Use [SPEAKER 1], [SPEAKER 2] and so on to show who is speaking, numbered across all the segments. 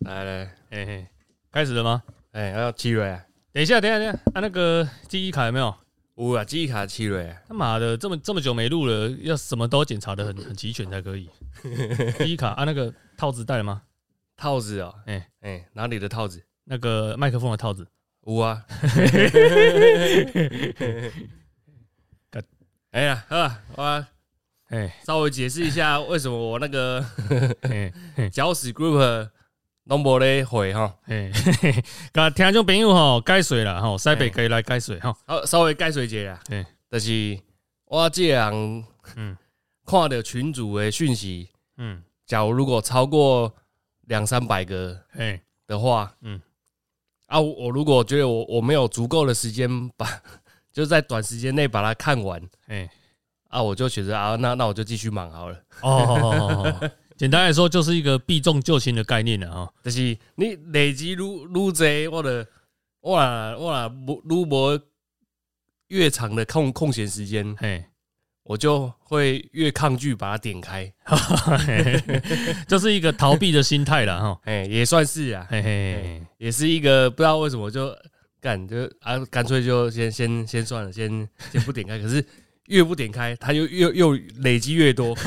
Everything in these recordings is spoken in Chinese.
[SPEAKER 1] 来来，
[SPEAKER 2] 嘿嘿，开始了吗？
[SPEAKER 1] 哎，要七瑞啊？
[SPEAKER 2] 等一下，等一下，等一下，啊，那个记忆卡有没有？
[SPEAKER 1] 有啊，记忆卡七瑞啊。
[SPEAKER 2] 他妈的，这么这么久没录了，要什么都检查的很很齐全才可以。记忆卡啊，那个套子带了吗？
[SPEAKER 1] 套子哦，
[SPEAKER 2] 哎
[SPEAKER 1] 哎，哪里的套子？
[SPEAKER 2] 那个麦克风的套子。
[SPEAKER 1] 有啊。
[SPEAKER 2] 干
[SPEAKER 1] 哎呀，啊，我
[SPEAKER 2] 哎。
[SPEAKER 1] 稍微解释一下为什么我那个
[SPEAKER 2] 嘿
[SPEAKER 1] 搅屎 group 拢无咧回哈，
[SPEAKER 2] 嘿，甲听众朋友吼解水啦吼，西北可以来解水吼。
[SPEAKER 1] 好稍微解水一下啦。
[SPEAKER 2] 嘿。
[SPEAKER 1] 就是我这人
[SPEAKER 2] 嗯。
[SPEAKER 1] 看到群主的讯息，
[SPEAKER 2] 嗯，
[SPEAKER 1] 假如如果超过两三百个
[SPEAKER 2] 哎，
[SPEAKER 1] 的话，
[SPEAKER 2] 嗯。
[SPEAKER 1] 嗯，啊，我我如果觉得我我没有足够的时间把，就是在短时间内把它看完
[SPEAKER 2] 嘿，
[SPEAKER 1] 啊，我就选择啊，那那我就继续忙好了。
[SPEAKER 2] 哦，简单来说就是一个避重就轻的概念了哈。
[SPEAKER 1] 就是你累积愈愈多，我的我啦我若无愈无越长的空空闲时间，
[SPEAKER 2] 嘿，
[SPEAKER 1] 我就会越抗拒把它点开。
[SPEAKER 2] 就是一个逃避的心态了哈。
[SPEAKER 1] 哎，也算是啊，
[SPEAKER 2] 嘿嘿，
[SPEAKER 1] 也是一个不知道为什么就干就啊，干脆就先先先算了，先先不点开。可是越不点开，它就越又累积越多。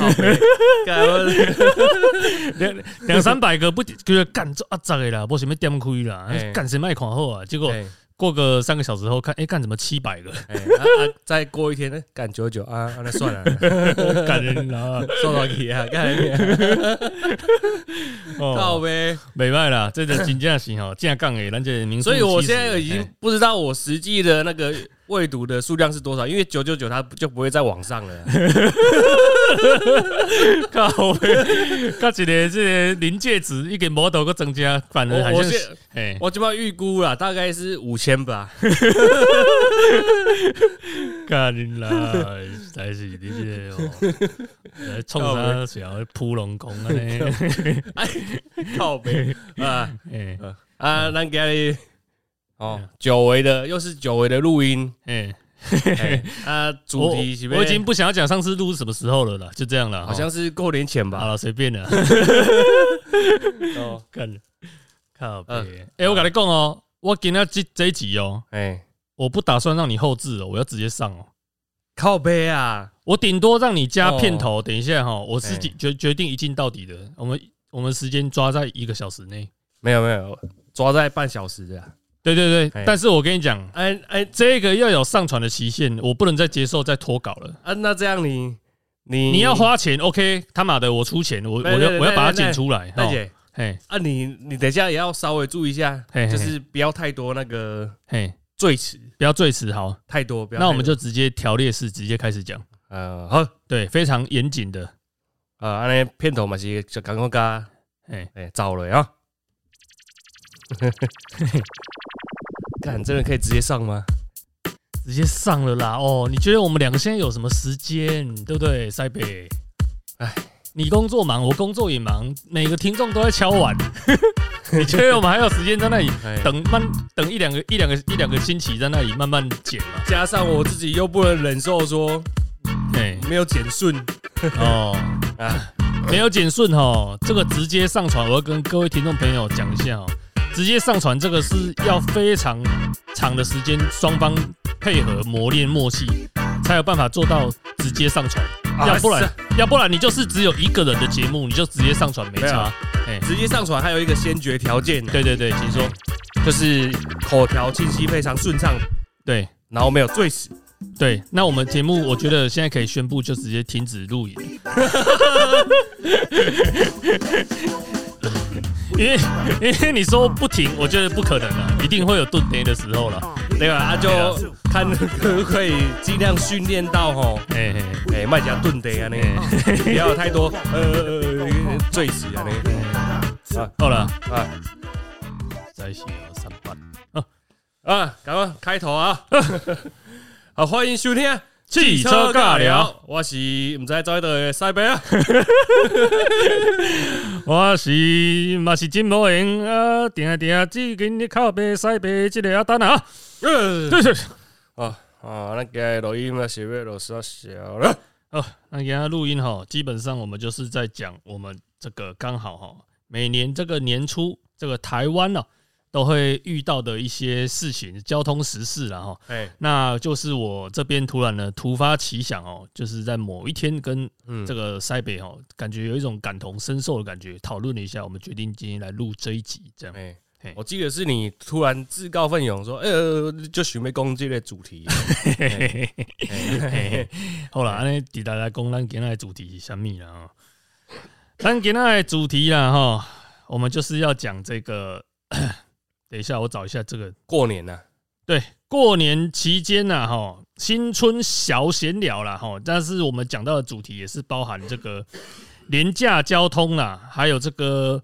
[SPEAKER 2] 两两三百个不就是干这啊咋的啦，不什么点亏啦
[SPEAKER 1] 嘿，
[SPEAKER 2] 干谁卖款后啊？结果
[SPEAKER 1] 哎
[SPEAKER 2] 过个三个小时后看，哎，干怎么七百个？
[SPEAKER 1] 哎啊啊！再过一天呢，干九九啊，啊那算了，
[SPEAKER 2] 干人啦，
[SPEAKER 1] 算到去啊，干靠
[SPEAKER 2] 哦，
[SPEAKER 1] 呗。
[SPEAKER 2] 没卖啦，这个真正是吼，正杠诶，咱这民宿
[SPEAKER 1] 所以我现在已经不知道我实际的那个未读的数量是多少，因为九九九它就不会在网上了。
[SPEAKER 2] 靠背，甲一个这个临界值一个 model 个增加，反而还像是哎，
[SPEAKER 1] 我这边预估了，大概是五千吧。
[SPEAKER 2] 干你啦，实在是你这个哦，来冲啥小扑龙宫啊呢？
[SPEAKER 1] 靠北啊
[SPEAKER 2] 哎
[SPEAKER 1] 啊！咱家里哦，久违的又是久违的录音，
[SPEAKER 2] 哎，
[SPEAKER 1] 哎 啊，主题是
[SPEAKER 2] 我我已经不想要讲上次录是什么时候了啦，就这样了，
[SPEAKER 1] 好像是过年前吧。
[SPEAKER 2] 好了，随便了，
[SPEAKER 1] 哦，
[SPEAKER 2] 看靠
[SPEAKER 1] 嗯
[SPEAKER 2] 背。哎，我跟你讲哦，我今天这这一集哦，
[SPEAKER 1] 哎，
[SPEAKER 2] 我不打算让你后置哦，我要直接上哦。
[SPEAKER 1] 靠背啊，
[SPEAKER 2] 我顶多让你加片头，等一下哈，我是
[SPEAKER 1] 哎
[SPEAKER 2] 决决定一镜到底的。我们我们时间抓在一个小时内。
[SPEAKER 1] 没有没有，抓在半小时的啊。
[SPEAKER 2] 对对对
[SPEAKER 1] 哎，
[SPEAKER 2] 但是我跟你讲，
[SPEAKER 1] 哎哎
[SPEAKER 2] 这个要有上传的期限，我不能再接受再脱稿了。
[SPEAKER 1] 啊，那这样你你
[SPEAKER 2] 你要花钱，OK？他妈的，我出钱，我我要我要把它剪出来。哈
[SPEAKER 1] 大姐
[SPEAKER 2] 嘿
[SPEAKER 1] 啊，你你等一下也要稍微注意一下，就是不要太多那个
[SPEAKER 2] 嘿，
[SPEAKER 1] 赘词，
[SPEAKER 2] 不要赘词，好，
[SPEAKER 1] 太多。不要
[SPEAKER 2] 那我们就直接条列式直接开始讲。
[SPEAKER 1] 呃好
[SPEAKER 2] 对，非常严谨的。
[SPEAKER 1] 啊，安尼片头嘛是就刚刚加
[SPEAKER 2] 哎，
[SPEAKER 1] 哎走了啊。干，真的可以直接上吗？
[SPEAKER 2] 直接上了啦。哦，你觉得我们两个现在有什么时间，对不对？塞北，
[SPEAKER 1] 哎，
[SPEAKER 2] 你工作忙，我工作也忙，每个听众都在敲碗。你觉得我们还有时间在那里
[SPEAKER 1] 哎，
[SPEAKER 2] 等慢等一两个一两个一两个星期在那里慢慢剪嘛？
[SPEAKER 1] 加上我自己又不能忍受说
[SPEAKER 2] 哎，
[SPEAKER 1] 没有剪顺
[SPEAKER 2] 哦，
[SPEAKER 1] 啊，
[SPEAKER 2] 没有剪顺哦，这个直接上传，我要跟各位听众朋友讲一下哦，直接上传这个是要非常长的时间，双方配合磨练默契，才有办法做到直接上传。
[SPEAKER 1] 啊
[SPEAKER 2] 要不然，要不然你就是只有一个人的节目，你就直接上传没差。哎，
[SPEAKER 1] 直接上传还有一个先决条件，
[SPEAKER 2] 对对对，请说。
[SPEAKER 1] 就是口条清晰，非常顺畅，
[SPEAKER 2] 对
[SPEAKER 1] 然后没有醉死。
[SPEAKER 2] 对，那我们节目我觉得现在可以宣布，就直接停止录影。因为因为你说不停，我觉得不可能啊，一定会有顿跌的时候了。
[SPEAKER 1] 对吧？啊，就看可不可以尽量训练到吼，
[SPEAKER 2] 哎哎
[SPEAKER 1] 哎，卖家顿得啊那
[SPEAKER 2] 哎
[SPEAKER 1] 个，不要太多呃醉死啊那个
[SPEAKER 2] 啊，好了，
[SPEAKER 1] 啊
[SPEAKER 2] 在一起了三班。
[SPEAKER 1] 啊，赶快开头啊！好，欢迎收听
[SPEAKER 2] 汽车尬聊，
[SPEAKER 1] 我是唔知走喺度嘅西北啊。
[SPEAKER 2] 我是嘛是真无闲啊，定定只跟你靠北西北这个阿丹啊。
[SPEAKER 1] 呃
[SPEAKER 2] 对对，
[SPEAKER 1] 啊啊，那个录音嘛，写月老师要小了。
[SPEAKER 2] 哦，那给他录音哈，基本上我们就是在讲我们这个刚好哈，每年这个年初，这个台湾呢、都会遇到的一些事情，交通时事然后，
[SPEAKER 1] 哎，
[SPEAKER 2] 那就是我这边突然呢突发奇想哦，就是在某一天跟
[SPEAKER 1] 嗯
[SPEAKER 2] 这个塞北哦，感觉有一种感同身受的感觉，讨论了一下，我们决定今天来录这一集，这样。
[SPEAKER 1] 哎，我记得是你突然自告奋勇说，呃，就准备攻击的主题。哎哎
[SPEAKER 2] 好了，安尼伫大家讲咱今仔的主题是啥物啦吼？咱今仔的主题啦哈，我们就是要讲这个。等一下，我找一下这个。
[SPEAKER 1] 过年呐，
[SPEAKER 2] 对，过年期间呐，哈，新春小闲聊啦，哈，但是我们讲到的主题也是包含这个 廉价交通啦，还有这个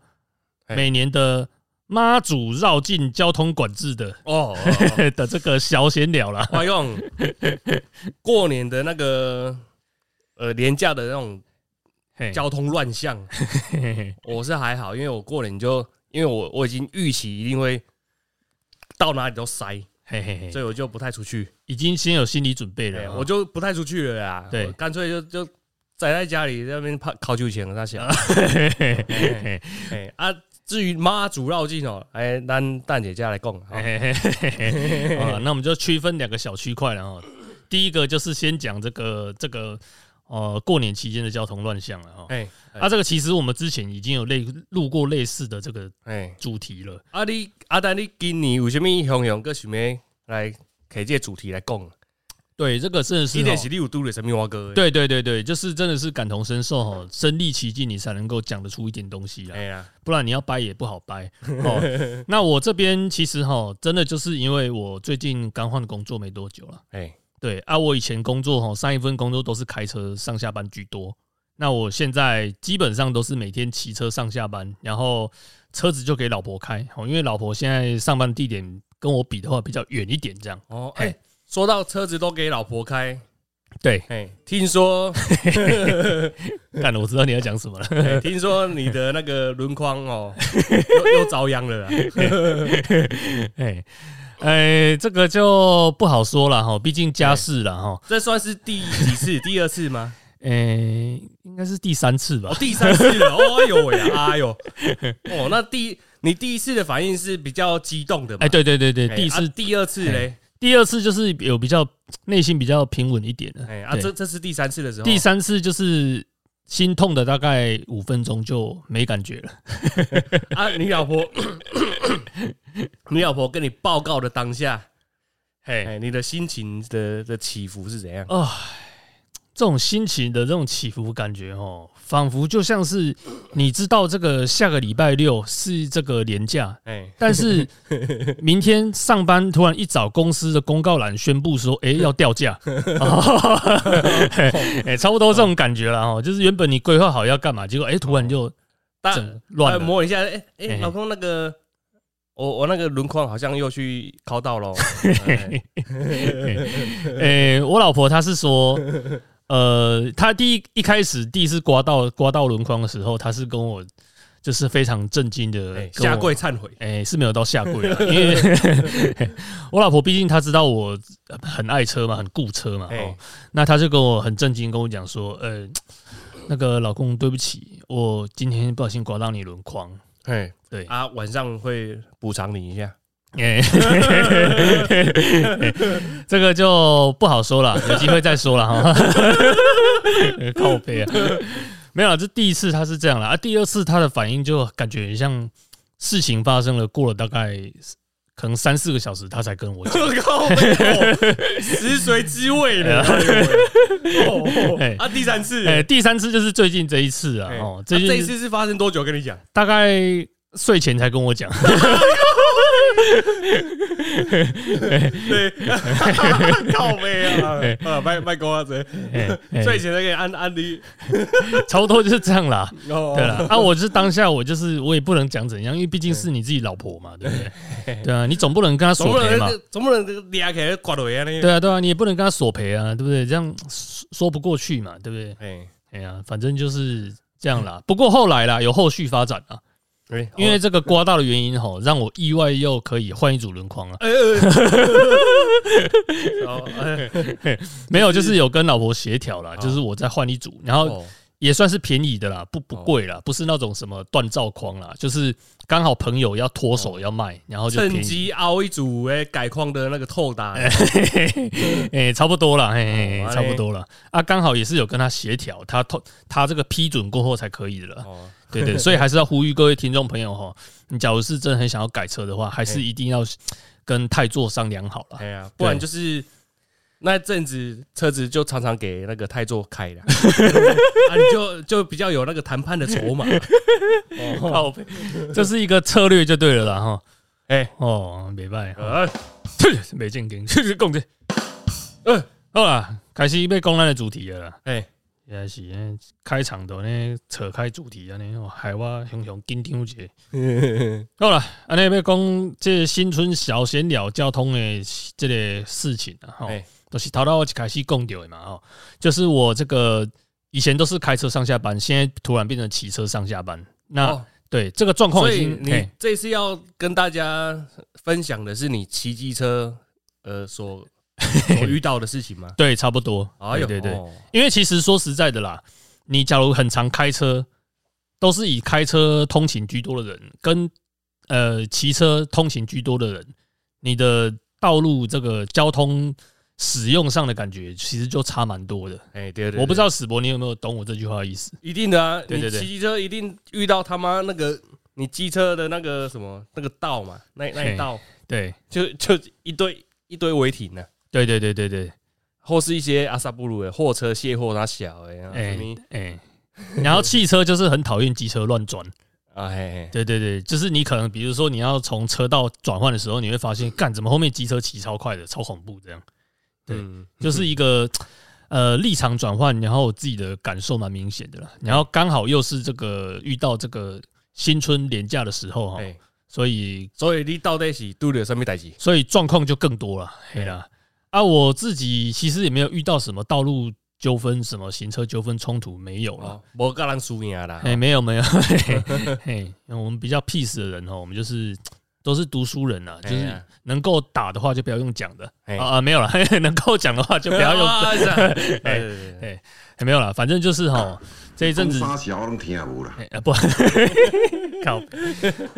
[SPEAKER 1] 哎
[SPEAKER 2] 每年的妈祖绕境交通管制的
[SPEAKER 1] 哦，哦
[SPEAKER 2] 的这个小闲聊啦。
[SPEAKER 1] 花用 过年的那个呃廉价的那种
[SPEAKER 2] 嘿
[SPEAKER 1] 交通乱象，我是还好，因为我过年就因为我我已经预期一定会到哪里都塞，
[SPEAKER 2] 嘿嘿嘿。
[SPEAKER 1] 所以我就不太出去，
[SPEAKER 2] 已经先有心理准备
[SPEAKER 1] 哎
[SPEAKER 2] 了。
[SPEAKER 1] 我就不太出去了啦。
[SPEAKER 2] 对。
[SPEAKER 1] 干脆就就宅在家里在那边泡烤酒钱，那想，
[SPEAKER 2] 嘿 嘿嘿。嘿
[SPEAKER 1] 哎啊，至于妈祖绕境哦，哎，咱蛋姐家来讲，好
[SPEAKER 2] 嘿嘿嘿嘿。嘿好了，那我们就区分两个小区块了哈。第一个就是先讲这个这个呃过年期间的交通乱象了哈。
[SPEAKER 1] 哎
[SPEAKER 2] 啊，这个其实我们之前已经有类录过类似的这个
[SPEAKER 1] 哎，
[SPEAKER 2] 主题了。
[SPEAKER 1] 啊你啊，但你今年有啥物雄雄个想要来开这个主题来讲？
[SPEAKER 2] 对，这个真的是哦
[SPEAKER 1] 一点是你有拄着什么话哥？，
[SPEAKER 2] 对对对对，就是真的是感同身受哈，身历其境，你才能够讲得出一点东西来，
[SPEAKER 1] 哎呀，
[SPEAKER 2] 不然你要掰也不好掰 哦。那我这边其实哈，真的就是因为我最近刚换工作没多久了。
[SPEAKER 1] 哎
[SPEAKER 2] 对啊，我以前工作哈，上一份工作都是开车上下班居多。那我现在基本上都是每天骑车上下班，然后车子就给老婆开哦，因为老婆现在上班地点跟我比的话比较远一点，这样。
[SPEAKER 1] 哦，
[SPEAKER 2] 嘿
[SPEAKER 1] 哎，说到车子都给老婆开，
[SPEAKER 2] 对，
[SPEAKER 1] 哎，听说
[SPEAKER 2] 看了我知道你要讲什么了。
[SPEAKER 1] 哎听说你的那个轮框哦，又又遭殃了啦。
[SPEAKER 2] 哎哎，这个就不好说了哈，毕竟家事了哈。
[SPEAKER 1] 这算是第几次？第二次吗？
[SPEAKER 2] 哎，应该是第三次吧
[SPEAKER 1] 哦，？第三次了。哦，哎呦喂啊，哎呦，哦，那第你第一次的反应是比较激动的嘛？
[SPEAKER 2] 哎，对对对对，
[SPEAKER 1] 哎，
[SPEAKER 2] 第一次
[SPEAKER 1] 啊第二次嘞，
[SPEAKER 2] 第二次就是有比较内心比较平稳一点的。
[SPEAKER 1] 哎啊，
[SPEAKER 2] 对
[SPEAKER 1] 这这是第三次的时候，
[SPEAKER 2] 第三次就是心痛的大概五分钟就没感觉了。
[SPEAKER 1] 啊，你老婆，你老婆跟你报告的当下，
[SPEAKER 2] 嘿，
[SPEAKER 1] 哎，你的心情的的起伏是怎样？
[SPEAKER 2] 啊，这种心情的这种起伏感觉哦，仿佛就像是你知道这个下个礼拜六是这个年假，
[SPEAKER 1] 哎，
[SPEAKER 2] 但是 明天上班突然一早公司的公告栏宣布说，哎、要掉价，哎、差不多这种感觉了哦，就是原本你规划好要干嘛，结果哎、突然就
[SPEAKER 1] 大
[SPEAKER 2] 整乱
[SPEAKER 1] 摸一下，哎
[SPEAKER 2] 嘿
[SPEAKER 1] 哎，老公那个。我我那个轮框好像又去敲到喽，哎。
[SPEAKER 2] 诶、我老婆她是说，呃，他第一一开始第一次刮到刮到轮框的时候，他是跟我就是非常震惊的
[SPEAKER 1] 下跪忏悔，
[SPEAKER 2] 哎、是没有到下跪了，因为 我老婆毕竟她知道我很爱车嘛，很顾车嘛，那她就跟我很震惊跟我讲说，呃，那个老公对不起，我今天不小心刮到你轮框，
[SPEAKER 1] 哎
[SPEAKER 2] 对，
[SPEAKER 1] 啊，晚上会补偿你一下，
[SPEAKER 2] 哎、这个就不好说了，有机会再说了哈。靠背啊，没有啦，这第一次他是这样了，啊，第二次他的反应就感觉很像事情发生了，过了大概可能三四个小时，他才跟我讲。
[SPEAKER 1] 靠背哦，食髓知味的。啊，第三次，
[SPEAKER 2] 哎、第三次就是最近这一次啊，
[SPEAKER 1] 哎
[SPEAKER 2] 哦，
[SPEAKER 1] 啊
[SPEAKER 2] 最近
[SPEAKER 1] 这一次是发生多久？跟你讲，
[SPEAKER 2] 大概睡前才跟我讲。
[SPEAKER 1] 对，靠背啊，啊，卖卖公啊，这
[SPEAKER 2] 哎哎
[SPEAKER 1] 睡前才给你安安利，
[SPEAKER 2] 差不多就是这样啦。
[SPEAKER 1] 哦
[SPEAKER 2] 对了，啊，我是当下我就是我也不能讲怎样，因为毕竟是你自己老婆嘛，对不对？对啊，你总不能跟他索赔嘛。
[SPEAKER 1] 能总不能俩起来刮落呀呢？
[SPEAKER 2] 对啊，对啊，你也不能跟他索赔啊，对不对？这样说说不过去嘛，对不对？
[SPEAKER 1] 哎
[SPEAKER 2] 哎呀，反正就是这样啦。不过后来啦，有后续发展啊，
[SPEAKER 1] 哎，
[SPEAKER 2] 因为这个刮到的原因吼，让我意外又可以换一组轮框了。没有，就是有跟老婆协调啦，
[SPEAKER 1] 哦
[SPEAKER 2] 就是我再换一组，然后
[SPEAKER 1] 哦
[SPEAKER 2] 也算是便宜的啦，不不贵啦，不是那种什么锻造框啦，就是刚好朋友要脱手要卖，然后就
[SPEAKER 1] 趁机凹一组诶改框的那个透打，
[SPEAKER 2] 哎，差不多了，嘿嘿
[SPEAKER 1] 哦
[SPEAKER 2] 嘿，差不多了啊，刚好也是有跟他协调，他透他这个批准过后才可以的了，
[SPEAKER 1] 哦，
[SPEAKER 2] 对对，所以还是要呼吁各位听众朋友哈，你假如是真的很想要改车的话，还是一定要跟泰座商量好了
[SPEAKER 1] 哎。呀，不然就是那阵子车子就常常给那个泰座开的，啊，你就就比较有那个谈判的筹码。哦，
[SPEAKER 2] 靠背，这是一个策略就对了啦哈。
[SPEAKER 1] 哎，
[SPEAKER 2] 哦，没办法，
[SPEAKER 1] 呃，
[SPEAKER 2] 没正经，就是讲这。呃，好啦，开始要讲咱的主题了啦。
[SPEAKER 1] 哎，
[SPEAKER 2] 也是呢，开场的呢扯开主题安尼，哦，害我熊熊紧张一下。好啦，安尼要讲这新春小闲聊交通的这个事情啊，吼
[SPEAKER 1] 哎，
[SPEAKER 2] 都是头到我一开始讲到的嘛，吼，就是我这个以前都是开车上下班，现在突然变成骑车上下班。那、
[SPEAKER 1] 哦，
[SPEAKER 2] 对这个状况
[SPEAKER 1] 所以，你这次要跟大家分享的是你骑机车呃所 所遇到的事情吗？
[SPEAKER 2] 对，差不多。
[SPEAKER 1] 哎呦，
[SPEAKER 2] 对对因为其实说实在的啦，你假如很常开车，都是以开车通勤居多的人，跟呃骑车通勤居多的人，你的道路这个交通使用上的感觉，其实就差蛮多的。
[SPEAKER 1] 哎，对对，
[SPEAKER 2] 我不知
[SPEAKER 1] 道，
[SPEAKER 2] 史博你有没有懂我这句话的意思？
[SPEAKER 1] 一定的啊，
[SPEAKER 2] 对对对。
[SPEAKER 1] 你骑机车一定遇到他妈那个你机车的那个什么那个道嘛，那那一道。
[SPEAKER 2] 对，
[SPEAKER 1] 就就一堆一堆违停呢，
[SPEAKER 2] 对对对对对，
[SPEAKER 1] 或是一些阿萨布鲁的货车卸货它小哎，
[SPEAKER 2] 哎。然后汽车就是很讨厌机车乱转。
[SPEAKER 1] 啊嘿嘿，
[SPEAKER 2] 对对对，就是你可能比如说你要从车道转换的时候，你会发现，干怎么后面机车骑超快的，超恐怖这样。对
[SPEAKER 1] 嗯，
[SPEAKER 2] 就是一个呃立场转换，然后我自己的感受蛮明显的了。然后刚好又是这个遇到这个新春连假的时候哈，
[SPEAKER 1] 哎，
[SPEAKER 2] 所以
[SPEAKER 1] 所以你到底是拄着什么代志？
[SPEAKER 2] 所以状况就更多了，对啦。啊，我自己其实也没有遇到什么道路纠纷、什么行车纠纷冲突，没有了。
[SPEAKER 1] 我个人输赢啦，
[SPEAKER 2] 哎，没有没有，嘿，我们比较 peace 的人哦，我们就是都是读书人啊，就是能够打的话就不要用讲的。
[SPEAKER 1] 哎。
[SPEAKER 2] 啊啊，没有了，能够讲的话就不要用 哎
[SPEAKER 1] 对对对。
[SPEAKER 2] 哎，没有了，反正就是哈，这一阵子，
[SPEAKER 3] 啥小拢听无啦。
[SPEAKER 2] 哎啊不，靠，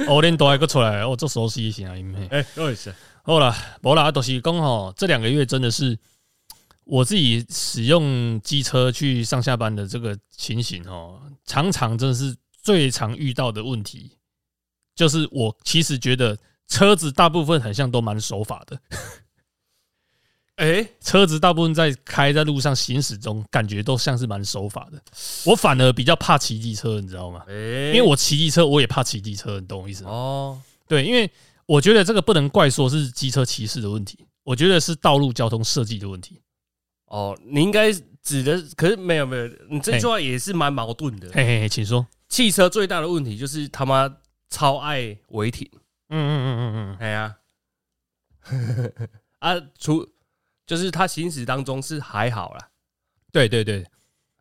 [SPEAKER 2] 我连都还个出来，我做熟悉一下，因为
[SPEAKER 1] 哎，我也是，
[SPEAKER 2] 好了，无啦，都是讲吼，这两个月真的是我自己使用机车去上下班的这个情形哦，常常真的是最常遇到的问题，就是我其实觉得车子大部分很像都蛮守法的，
[SPEAKER 1] 哎，
[SPEAKER 2] 车子大部分在开在路上行驶中，感觉都像是蛮守法的。我反而比较怕骑机车，你知道吗？
[SPEAKER 1] 哎，
[SPEAKER 2] 因为我骑机车，我也怕骑机车，你懂我意思吗？
[SPEAKER 1] 哦，
[SPEAKER 2] 对，因为我觉得这个不能怪说是机车骑士的问题，我觉得是道路交通设计的问题。
[SPEAKER 1] 哦，你应该指的，可是没有没有，你这句话也是蛮矛盾的。
[SPEAKER 2] 嘿嘿嘿，请说。
[SPEAKER 1] 汽车最大的问题就是他妈超爱违停，
[SPEAKER 2] 嗯嗯嗯嗯嗯，
[SPEAKER 1] 哎呀，啊，除就是他行驶当中是还好啦，
[SPEAKER 2] 对对对，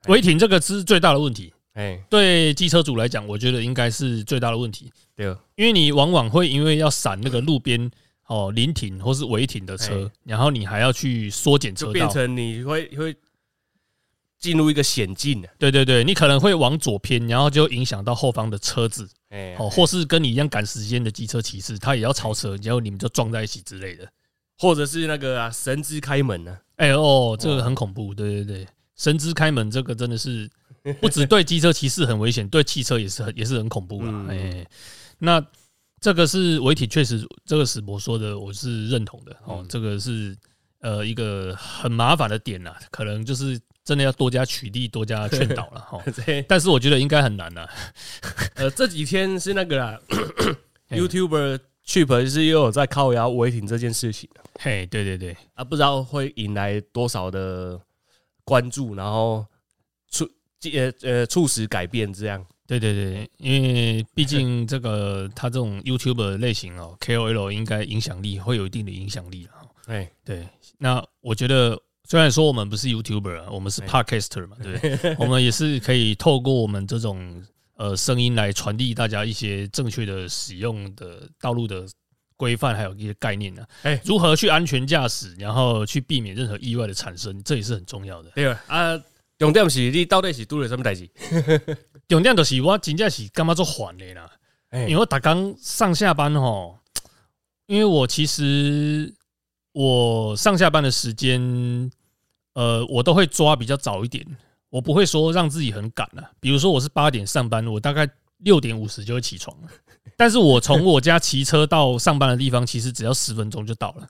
[SPEAKER 2] 违停这个是最大的问题。
[SPEAKER 1] 哎，
[SPEAKER 2] 对机车主来讲，我觉得应该是最大的问题，
[SPEAKER 1] 对，
[SPEAKER 2] 因为你往往会因为要闪那个路边哦临停或是违停的车
[SPEAKER 1] 哎，
[SPEAKER 2] 然后你还要去缩减车
[SPEAKER 1] 道。变。成你会会进入一个险境的，
[SPEAKER 2] 对对对，你可能会往左偏，然后就影响到后方的车子
[SPEAKER 1] 哎，
[SPEAKER 2] 哦，或是跟你一样赶时间的机车骑士，他也要超车，然后你们就撞在一起之类的。
[SPEAKER 1] 或者是那个啊神之开门呢，
[SPEAKER 2] 哎哦，这个很恐怖，对对对，神之开门这个真的是不只对机车骑士很危险，对汽车也是很也是很恐怖啦。
[SPEAKER 1] 嗯
[SPEAKER 2] 哎，那这个是维体，确实这个史博说的，我是认同的哦
[SPEAKER 1] 嗯。
[SPEAKER 2] 这个是呃一个很麻烦的点啦，可能就是真的要多加取缔，多加劝导了 哈。但是我觉得应该很难啦。
[SPEAKER 1] 呃这几天是那个啦
[SPEAKER 2] 哎
[SPEAKER 1] ，YouTuber Chip 就是又有在靠腰违停这件事情。
[SPEAKER 2] 嘿，对对对，
[SPEAKER 1] 啊，不知道会引来多少的关注，然后促呃呃促使改变这样。
[SPEAKER 2] 对对对，因为毕竟这个他这种 YouTuber 类型哦，KOL 应该影响力会有一定的影响力了。
[SPEAKER 1] 哎，
[SPEAKER 2] 对，那我觉得虽然说我们不是 YouTuber，啊我们是
[SPEAKER 1] 哎
[SPEAKER 2] Podcaster 嘛，对不对？我们也是可以透过我们这种呃声音来传递大家一些正确的使用的道路的规范，还有一些概念呢、啊。
[SPEAKER 1] 哎
[SPEAKER 2] 如何去安全驾驶，然后去避免任何意外的产生，这也是很重要的。
[SPEAKER 1] 对了啊，重点是你到底是做了什么代志？
[SPEAKER 2] 重点就是我真正是干嘛做烦的啦，
[SPEAKER 1] 哎
[SPEAKER 2] 因为我打刚上下班吼，因为我其实我上下班的时间，呃，我都会抓比较早一点，我不会说让自己很赶啊。比如说我是八点上班，我大概六点五十就会起床了，但是我从我家骑车到上班的地方，其实只要十分钟就到了，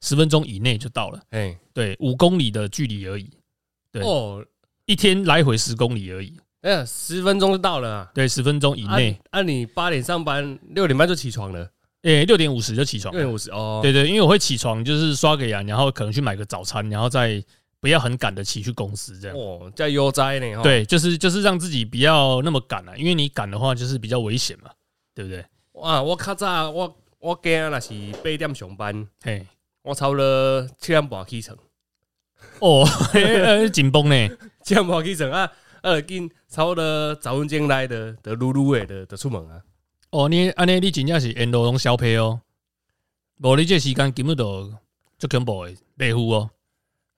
[SPEAKER 2] 十分钟以内就到了，
[SPEAKER 1] 哎
[SPEAKER 2] 对，五公里的距离而已，对。
[SPEAKER 1] 哦，
[SPEAKER 2] 一天来回十公里而已，
[SPEAKER 1] 哎呀，十分钟就到了啊！
[SPEAKER 2] 对，十分钟以内，
[SPEAKER 1] 那你八点上班，六点半就起床了，
[SPEAKER 2] 哎，六点五十就起床了。
[SPEAKER 1] 六。点五十哦。
[SPEAKER 2] 对对，因为我会起床，就是刷个牙，然后可能去买个早餐，然后再不要很赶得起去公司这样。
[SPEAKER 1] 哦，叫悠哉呢哈。，
[SPEAKER 2] 对，就是就是让自己不要那么赶啊，因为你赶的话就是比较危险嘛，对不对？
[SPEAKER 1] 哇，我较早我我惊若是八点上班，
[SPEAKER 2] 嘿，
[SPEAKER 1] 我差不多七点半起床，
[SPEAKER 2] 哦，紧绷呢，
[SPEAKER 1] 七点半起床啊，呃，紧差不多十分钟来的的噜噜的的的出门啊。
[SPEAKER 2] 哦，你安尼你真正是沿路拢消配哦，无你这时间根本都就恐怖的累户哦，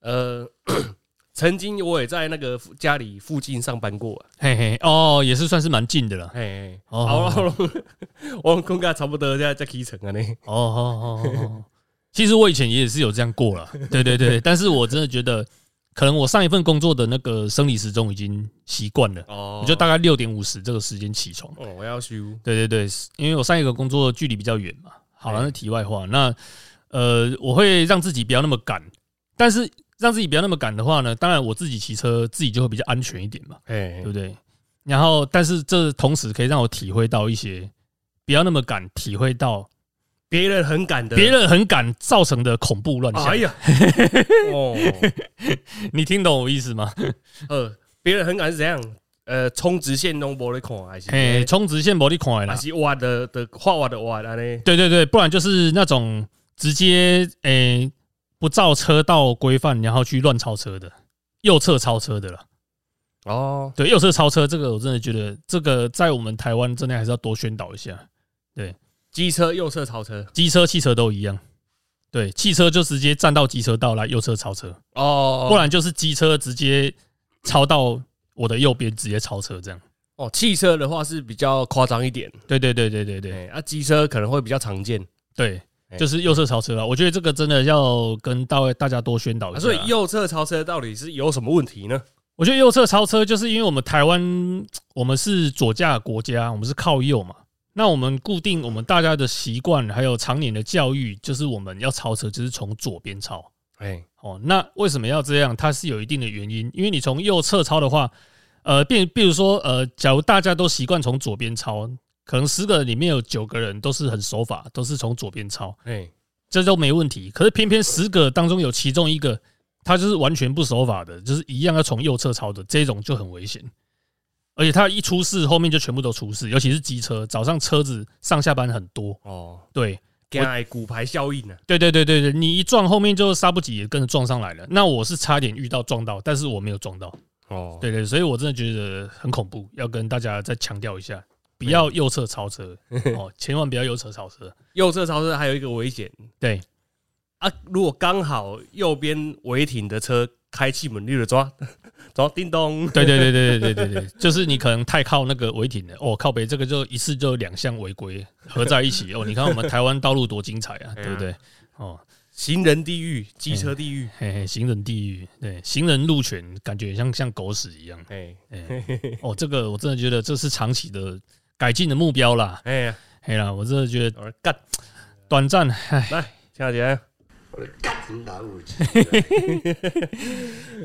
[SPEAKER 1] 呃，曾经我也在那个家里附近上班过。啊，
[SPEAKER 2] 嘿嘿，哦，也是算是蛮近的了，
[SPEAKER 1] 嘿嘿，
[SPEAKER 2] 哦
[SPEAKER 1] 好，我我感觉差不多在在起床啊呢。
[SPEAKER 2] 哦哦哦哦哦，其实我以前也是有这样过了，对对对，但是我真的觉得，可能我上一份工作的那个生理时钟已经习惯了，
[SPEAKER 1] 哦。
[SPEAKER 2] 我就大概六点五十这个时间起床。
[SPEAKER 1] 哦，我要修
[SPEAKER 2] 对对对，因为我上一个工作距离比较远嘛。好了，
[SPEAKER 1] 哎
[SPEAKER 2] 那题外话，那呃，我会让自己不要那么赶，但是让自己不要那么赶的话呢，当然我自己骑车自己就会比较安全一点嘛，
[SPEAKER 1] 哎
[SPEAKER 2] 对不对？然后，但是这同时可以让我体会到一些不要那么赶，体会到
[SPEAKER 1] 别人很赶的，
[SPEAKER 2] 别人很赶造成的恐怖乱象。
[SPEAKER 1] 哎呀，哦，
[SPEAKER 2] 你听懂我意思吗？
[SPEAKER 1] 呃，别人很赶是怎样？呃，充直线都无咧看，还是
[SPEAKER 2] 嘿，充直线没你看的啦
[SPEAKER 1] 还。是挖的的画挖的挖安尼？
[SPEAKER 2] 对对对，不然就是那种直接诶、不照车道规范，然后去乱超车的，右侧超车的了。
[SPEAKER 1] 哦，
[SPEAKER 2] 对，右侧超车这个，我真的觉得这个在我们台湾真的还是要多宣导一下。对。
[SPEAKER 1] 机车右侧超车，
[SPEAKER 2] 机车、汽车都一样。对，汽车就直接站到机车道来右侧超车，
[SPEAKER 1] 哦，
[SPEAKER 2] 不然就是机车直接超到我的右边直接超车这样。
[SPEAKER 1] 哦，汽车的话是比较夸张一点，
[SPEAKER 2] 对对对对对对。
[SPEAKER 1] 对，啊，机车可能会比较常见，
[SPEAKER 2] 对，
[SPEAKER 1] 哎
[SPEAKER 2] 就是右侧超车了。我觉得这个真的要跟大大家多宣导一下。
[SPEAKER 1] 啊所以右侧超车到底是有什么问题呢？
[SPEAKER 2] 我觉得右侧超车，就是因为我们台湾我们是左驾国家，我们是靠右嘛。那我们固定我们大家的习惯，还有常年的教育，就是我们要超车就是从左边超。
[SPEAKER 1] 哎，
[SPEAKER 2] 哦，那为什么要这样？它是有一定的原因，因为你从右侧超的话，呃，比比如说呃，假如大家都习惯从左边超，可能十个人里面有九个人都是很守法，都是从左边超，
[SPEAKER 1] 哎，
[SPEAKER 2] 这都没问题。可是偏偏十个当中有其中一个，他就是完全不守法的，就是一样要从右侧超的，这种就很危险。而且他一出事，后面就全部都出事，尤其是机车，早上车子上下班很多。
[SPEAKER 1] 哦，
[SPEAKER 2] 对，
[SPEAKER 1] 惊爱骨牌效应呢？
[SPEAKER 2] 对对对对对，你一撞，后面就刹不及也跟着撞上来了。那我是差点遇到撞到，但是我没有撞到。
[SPEAKER 1] 哦，
[SPEAKER 2] 对对，所以我真的觉得很恐怖，要跟大家再强调一下，不要右侧超车哦，千万不要右侧超车。
[SPEAKER 1] 右侧超车还有一个危险。
[SPEAKER 2] 对，
[SPEAKER 1] 啊，如果刚好右边违停的车开气门，你就抓 走叮咚，
[SPEAKER 2] 对对对对对对对对，就是你可能太靠那个违停了。哦，靠北这个就一次就两项违规合在一起。哦。你看我们台湾道路多精彩啊，对不对？哦，
[SPEAKER 1] 行人地狱，机车地狱，
[SPEAKER 2] 嘿嘿，行人地狱，对，行人路权感觉像像狗屎一样。
[SPEAKER 1] 哎。
[SPEAKER 2] 哎，哦，这个我真的觉得这是长期的改进的目标啦。
[SPEAKER 1] 哎呀，
[SPEAKER 2] 嘿啦，我真的觉得
[SPEAKER 1] 干，
[SPEAKER 2] 短暂，唉，
[SPEAKER 1] 来，夏姐，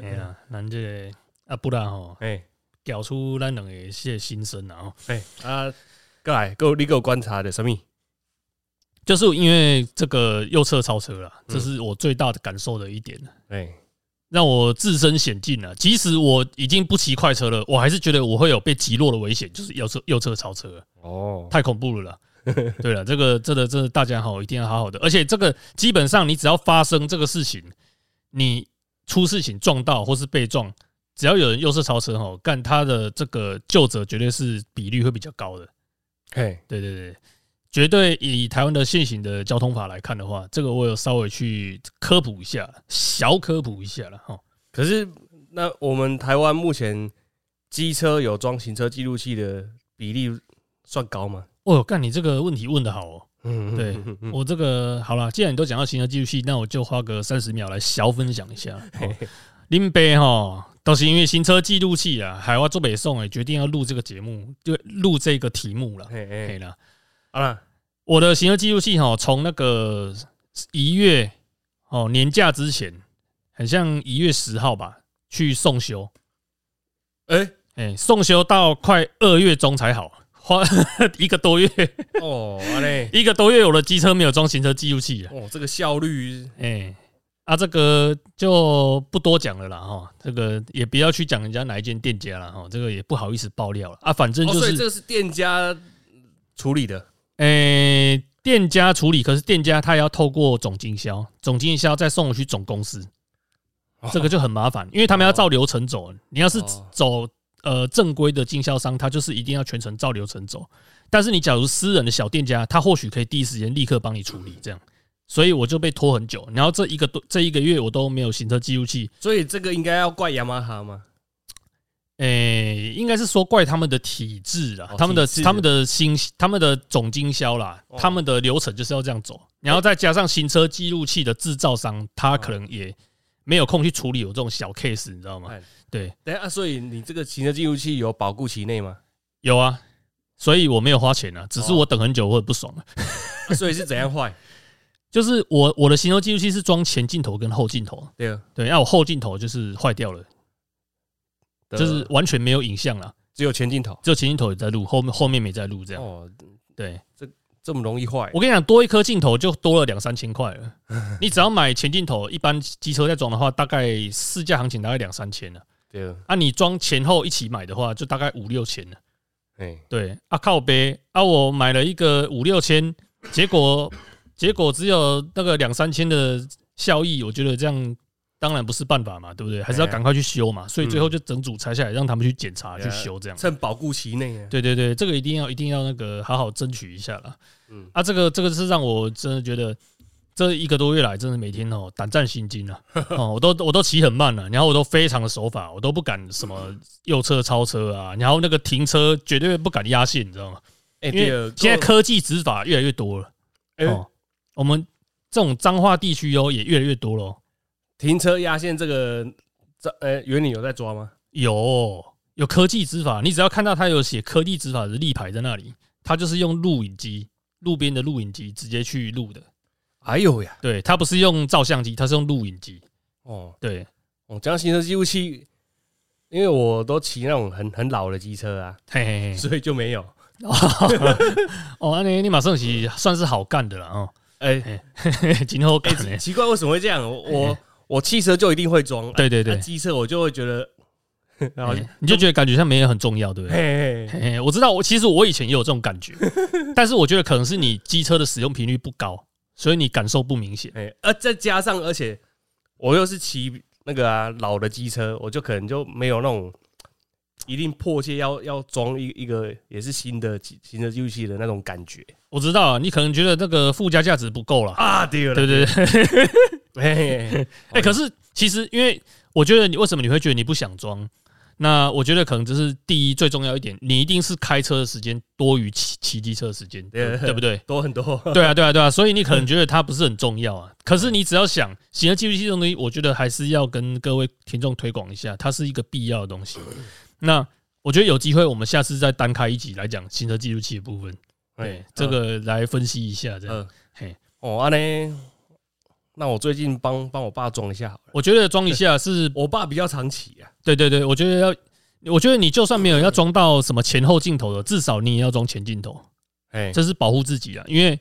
[SPEAKER 2] 哎呀，咱这个啊不然吼，
[SPEAKER 1] 哎。
[SPEAKER 2] 搞出咱两个些心声啊吼。
[SPEAKER 1] 哎啊，过来，够你给我观察的什么？
[SPEAKER 2] 就是因为这个右侧超车了，
[SPEAKER 1] 嗯。
[SPEAKER 2] 这是我最大的感受的一点，
[SPEAKER 1] 哎，
[SPEAKER 2] 让我置身险境了。即使我已经不骑快车了，我还是觉得我会有被击落的危险，就是右侧右侧超车，
[SPEAKER 1] 哦，
[SPEAKER 2] 太恐怖了啦。对了，这个真的真的大家好，一定要好好的。而且这个基本上你只要发生这个事情，你出事情撞到或是被撞，只要有人右侧超车哈，干他的这个救者绝对是比率会比较高的。
[SPEAKER 1] 嘿，
[SPEAKER 2] 对对对，绝对以台湾的现行的交通法来看的话，这个我有稍微去科普一下，小科普一下了哈。
[SPEAKER 1] 可是那我们台湾目前机车有装行车记录器的比例算高吗？
[SPEAKER 2] 哦，干你这个问题问的好哦。
[SPEAKER 1] 嗯
[SPEAKER 2] 对我这个好了，既然你都讲到行车记录器，那我就花个三十秒来小分享一下。哦 林北哈都是因为行车记录器啊，海外做北宋哎，决定要录这个节目，就录这个题目了。
[SPEAKER 1] 嘿嘿，
[SPEAKER 2] 可以了，
[SPEAKER 1] 好了，
[SPEAKER 2] 我的行车记录器哈，从那个一月哦年假之前，很像一月十号吧，去送修，
[SPEAKER 1] 哎，
[SPEAKER 2] 哎，送修到快二月中才好，花 一个多月，
[SPEAKER 1] 哦，
[SPEAKER 2] 一个多月我的机车没有装行车记录器了。
[SPEAKER 1] 哦，这个效率，
[SPEAKER 2] 哎、啊，这个就不多讲了啦哈，这个也不要去讲人家哪一间店家了哈，这个也不好意思爆料了。啊，反正
[SPEAKER 1] 哦，
[SPEAKER 2] 就是，
[SPEAKER 1] 所以这个是店家处理的，
[SPEAKER 2] 哎、店家处理，可是店家他要透过总经销，总经销再送回去总公司，这个就很麻烦，因为他们要照流程走，你要是
[SPEAKER 1] 哦
[SPEAKER 2] 走呃正规的经销商，他就是一定要全程照流程走，但是你假如私人的小店家，他或许可以第一时间立刻帮你处理这样。所以我就被拖很久，然后这一个多这一个月我都没有行车记录器，
[SPEAKER 1] 所以这个应该要怪雅马哈吗？
[SPEAKER 2] 诶、应该是说怪他们的体制啦，
[SPEAKER 1] 哦
[SPEAKER 2] 他们的他们的新他们的总经销啦，
[SPEAKER 1] 哦。
[SPEAKER 2] 他们的流程就是要这样走，然后再加上行车记录器的制造商，他可能也没有空去处理有这种小 case，你知道吗？
[SPEAKER 1] 哎？
[SPEAKER 2] 对，
[SPEAKER 1] 等下啊，所以你这个行车记录器有保固期内吗？
[SPEAKER 2] 有啊，所以我没有花钱啊，只是
[SPEAKER 1] 哦。
[SPEAKER 2] 我等很久，我很不爽啊。
[SPEAKER 1] 啊所以是怎样坏？
[SPEAKER 2] 就是我我的行车记录器是装前镜头跟后镜头，
[SPEAKER 1] 对啊，
[SPEAKER 2] 对，那我后镜头就是坏掉了，就是完全没有影像了，
[SPEAKER 1] 只有前镜头
[SPEAKER 2] 只有前镜头有在录，后面后面没在录，这样。
[SPEAKER 1] 哦，
[SPEAKER 2] 对，
[SPEAKER 1] 这这么容易坏
[SPEAKER 2] 我跟你讲，多一颗镜头就多了两三千块了。你只要买前镜头，一般机车在装的话，大概市价行情大概两三千了。
[SPEAKER 1] 对啊，
[SPEAKER 2] 啊，你装前后一起买的话，就大概五六千了。
[SPEAKER 1] 哎，
[SPEAKER 2] 对，啊靠背啊，我买了一个五六千，结果结果只有那个两三千的效益，我觉得这样当然不是办法嘛，对不对？还是要赶快去修嘛。所以最后就整组拆下来，让他们去检查、去修，这样。
[SPEAKER 1] 趁保固期内啊，
[SPEAKER 2] 对对对，这个一定要一定要那个好好争取一下啦。
[SPEAKER 1] 嗯，
[SPEAKER 2] 啊，这个这个是让我真的觉得这一个多月来，真的每天哦胆战心惊啊！哦，我都我都骑很慢了、然后我都非常的守法，我都不敢什么右侧超车啊，然后那个停车绝对不敢压线，你知道吗？
[SPEAKER 1] 哎，
[SPEAKER 2] 因为现在科技执法越来越多了
[SPEAKER 1] 哎
[SPEAKER 2] 哦，我们这种脏话地区哦也越来越多了哦，
[SPEAKER 1] 停车压线这个，这呃，原理有在抓吗？
[SPEAKER 2] 有有科技执法，你只要看到他有写科技执法的立牌在那里，他就是用录影机路边的录影机直接去录的。
[SPEAKER 1] 哎呦呀，
[SPEAKER 2] 对，它不是用照相机，它是用录影机。
[SPEAKER 1] 哦，
[SPEAKER 2] 对，
[SPEAKER 1] 哦，讲到行车记录器，因为我都骑那种很很老的机车啊，
[SPEAKER 2] 嘿嘿嘿。
[SPEAKER 1] 所以就没有。
[SPEAKER 2] 哦，安尼你马上是算是好干的了哦，
[SPEAKER 1] 哎，
[SPEAKER 2] 今后
[SPEAKER 1] 哎
[SPEAKER 2] 干呢？
[SPEAKER 1] 奇怪为什么会这样？我我我汽车就一定会装，
[SPEAKER 2] 对对对
[SPEAKER 1] 啊，机车我就会觉得，然后
[SPEAKER 2] 嘿你就觉得感觉像没人很重要，对不对？
[SPEAKER 1] 嘿嘿，
[SPEAKER 2] 嘿嘿我知道，我其实我以前也有这种感觉，但是我觉得可能是你机车的使用频率不高，所以你感受不明显。
[SPEAKER 1] 哎，呃，再加上而且我又是骑那个啊老的机车，我就可能就没有那种一定迫切要要装一一个也是新的机行车记录器的那种感觉
[SPEAKER 2] 我知道啊，你可能觉得那个附加价值不够了，
[SPEAKER 1] 啊，对了，
[SPEAKER 2] 对不对？
[SPEAKER 1] 嘿嘿嘿
[SPEAKER 2] 哎，可是其实因为我觉得你为什么你会觉得你不想装？那我觉得可能这是第一最重要一点，你一定是开车的时间多于骑骑机车的时间，对对不对？
[SPEAKER 1] 多很多，
[SPEAKER 2] 对啊，对啊，对啊，所以你可能 觉得它不是很重要啊。可是你只要想行车记录器这种东西，我觉得还是要跟各位听众推广一下，它是一个必要的东西。那我觉得有机会，我们下次再单开一集来讲行车记录器的部分，对
[SPEAKER 1] 哎
[SPEAKER 2] 这个来分析一下。这样，
[SPEAKER 1] 呃
[SPEAKER 2] 嘿，
[SPEAKER 1] 哦，安呢，那我最近帮帮我爸装一下好了，
[SPEAKER 2] 我觉得装一下是，
[SPEAKER 1] 我爸比较常骑啊，
[SPEAKER 2] 对对对，我觉得要，我觉得你就算没有要装到什么前后镜头的，至少你也要装前镜头，
[SPEAKER 1] 哎，
[SPEAKER 2] 这是保护自己啊，因为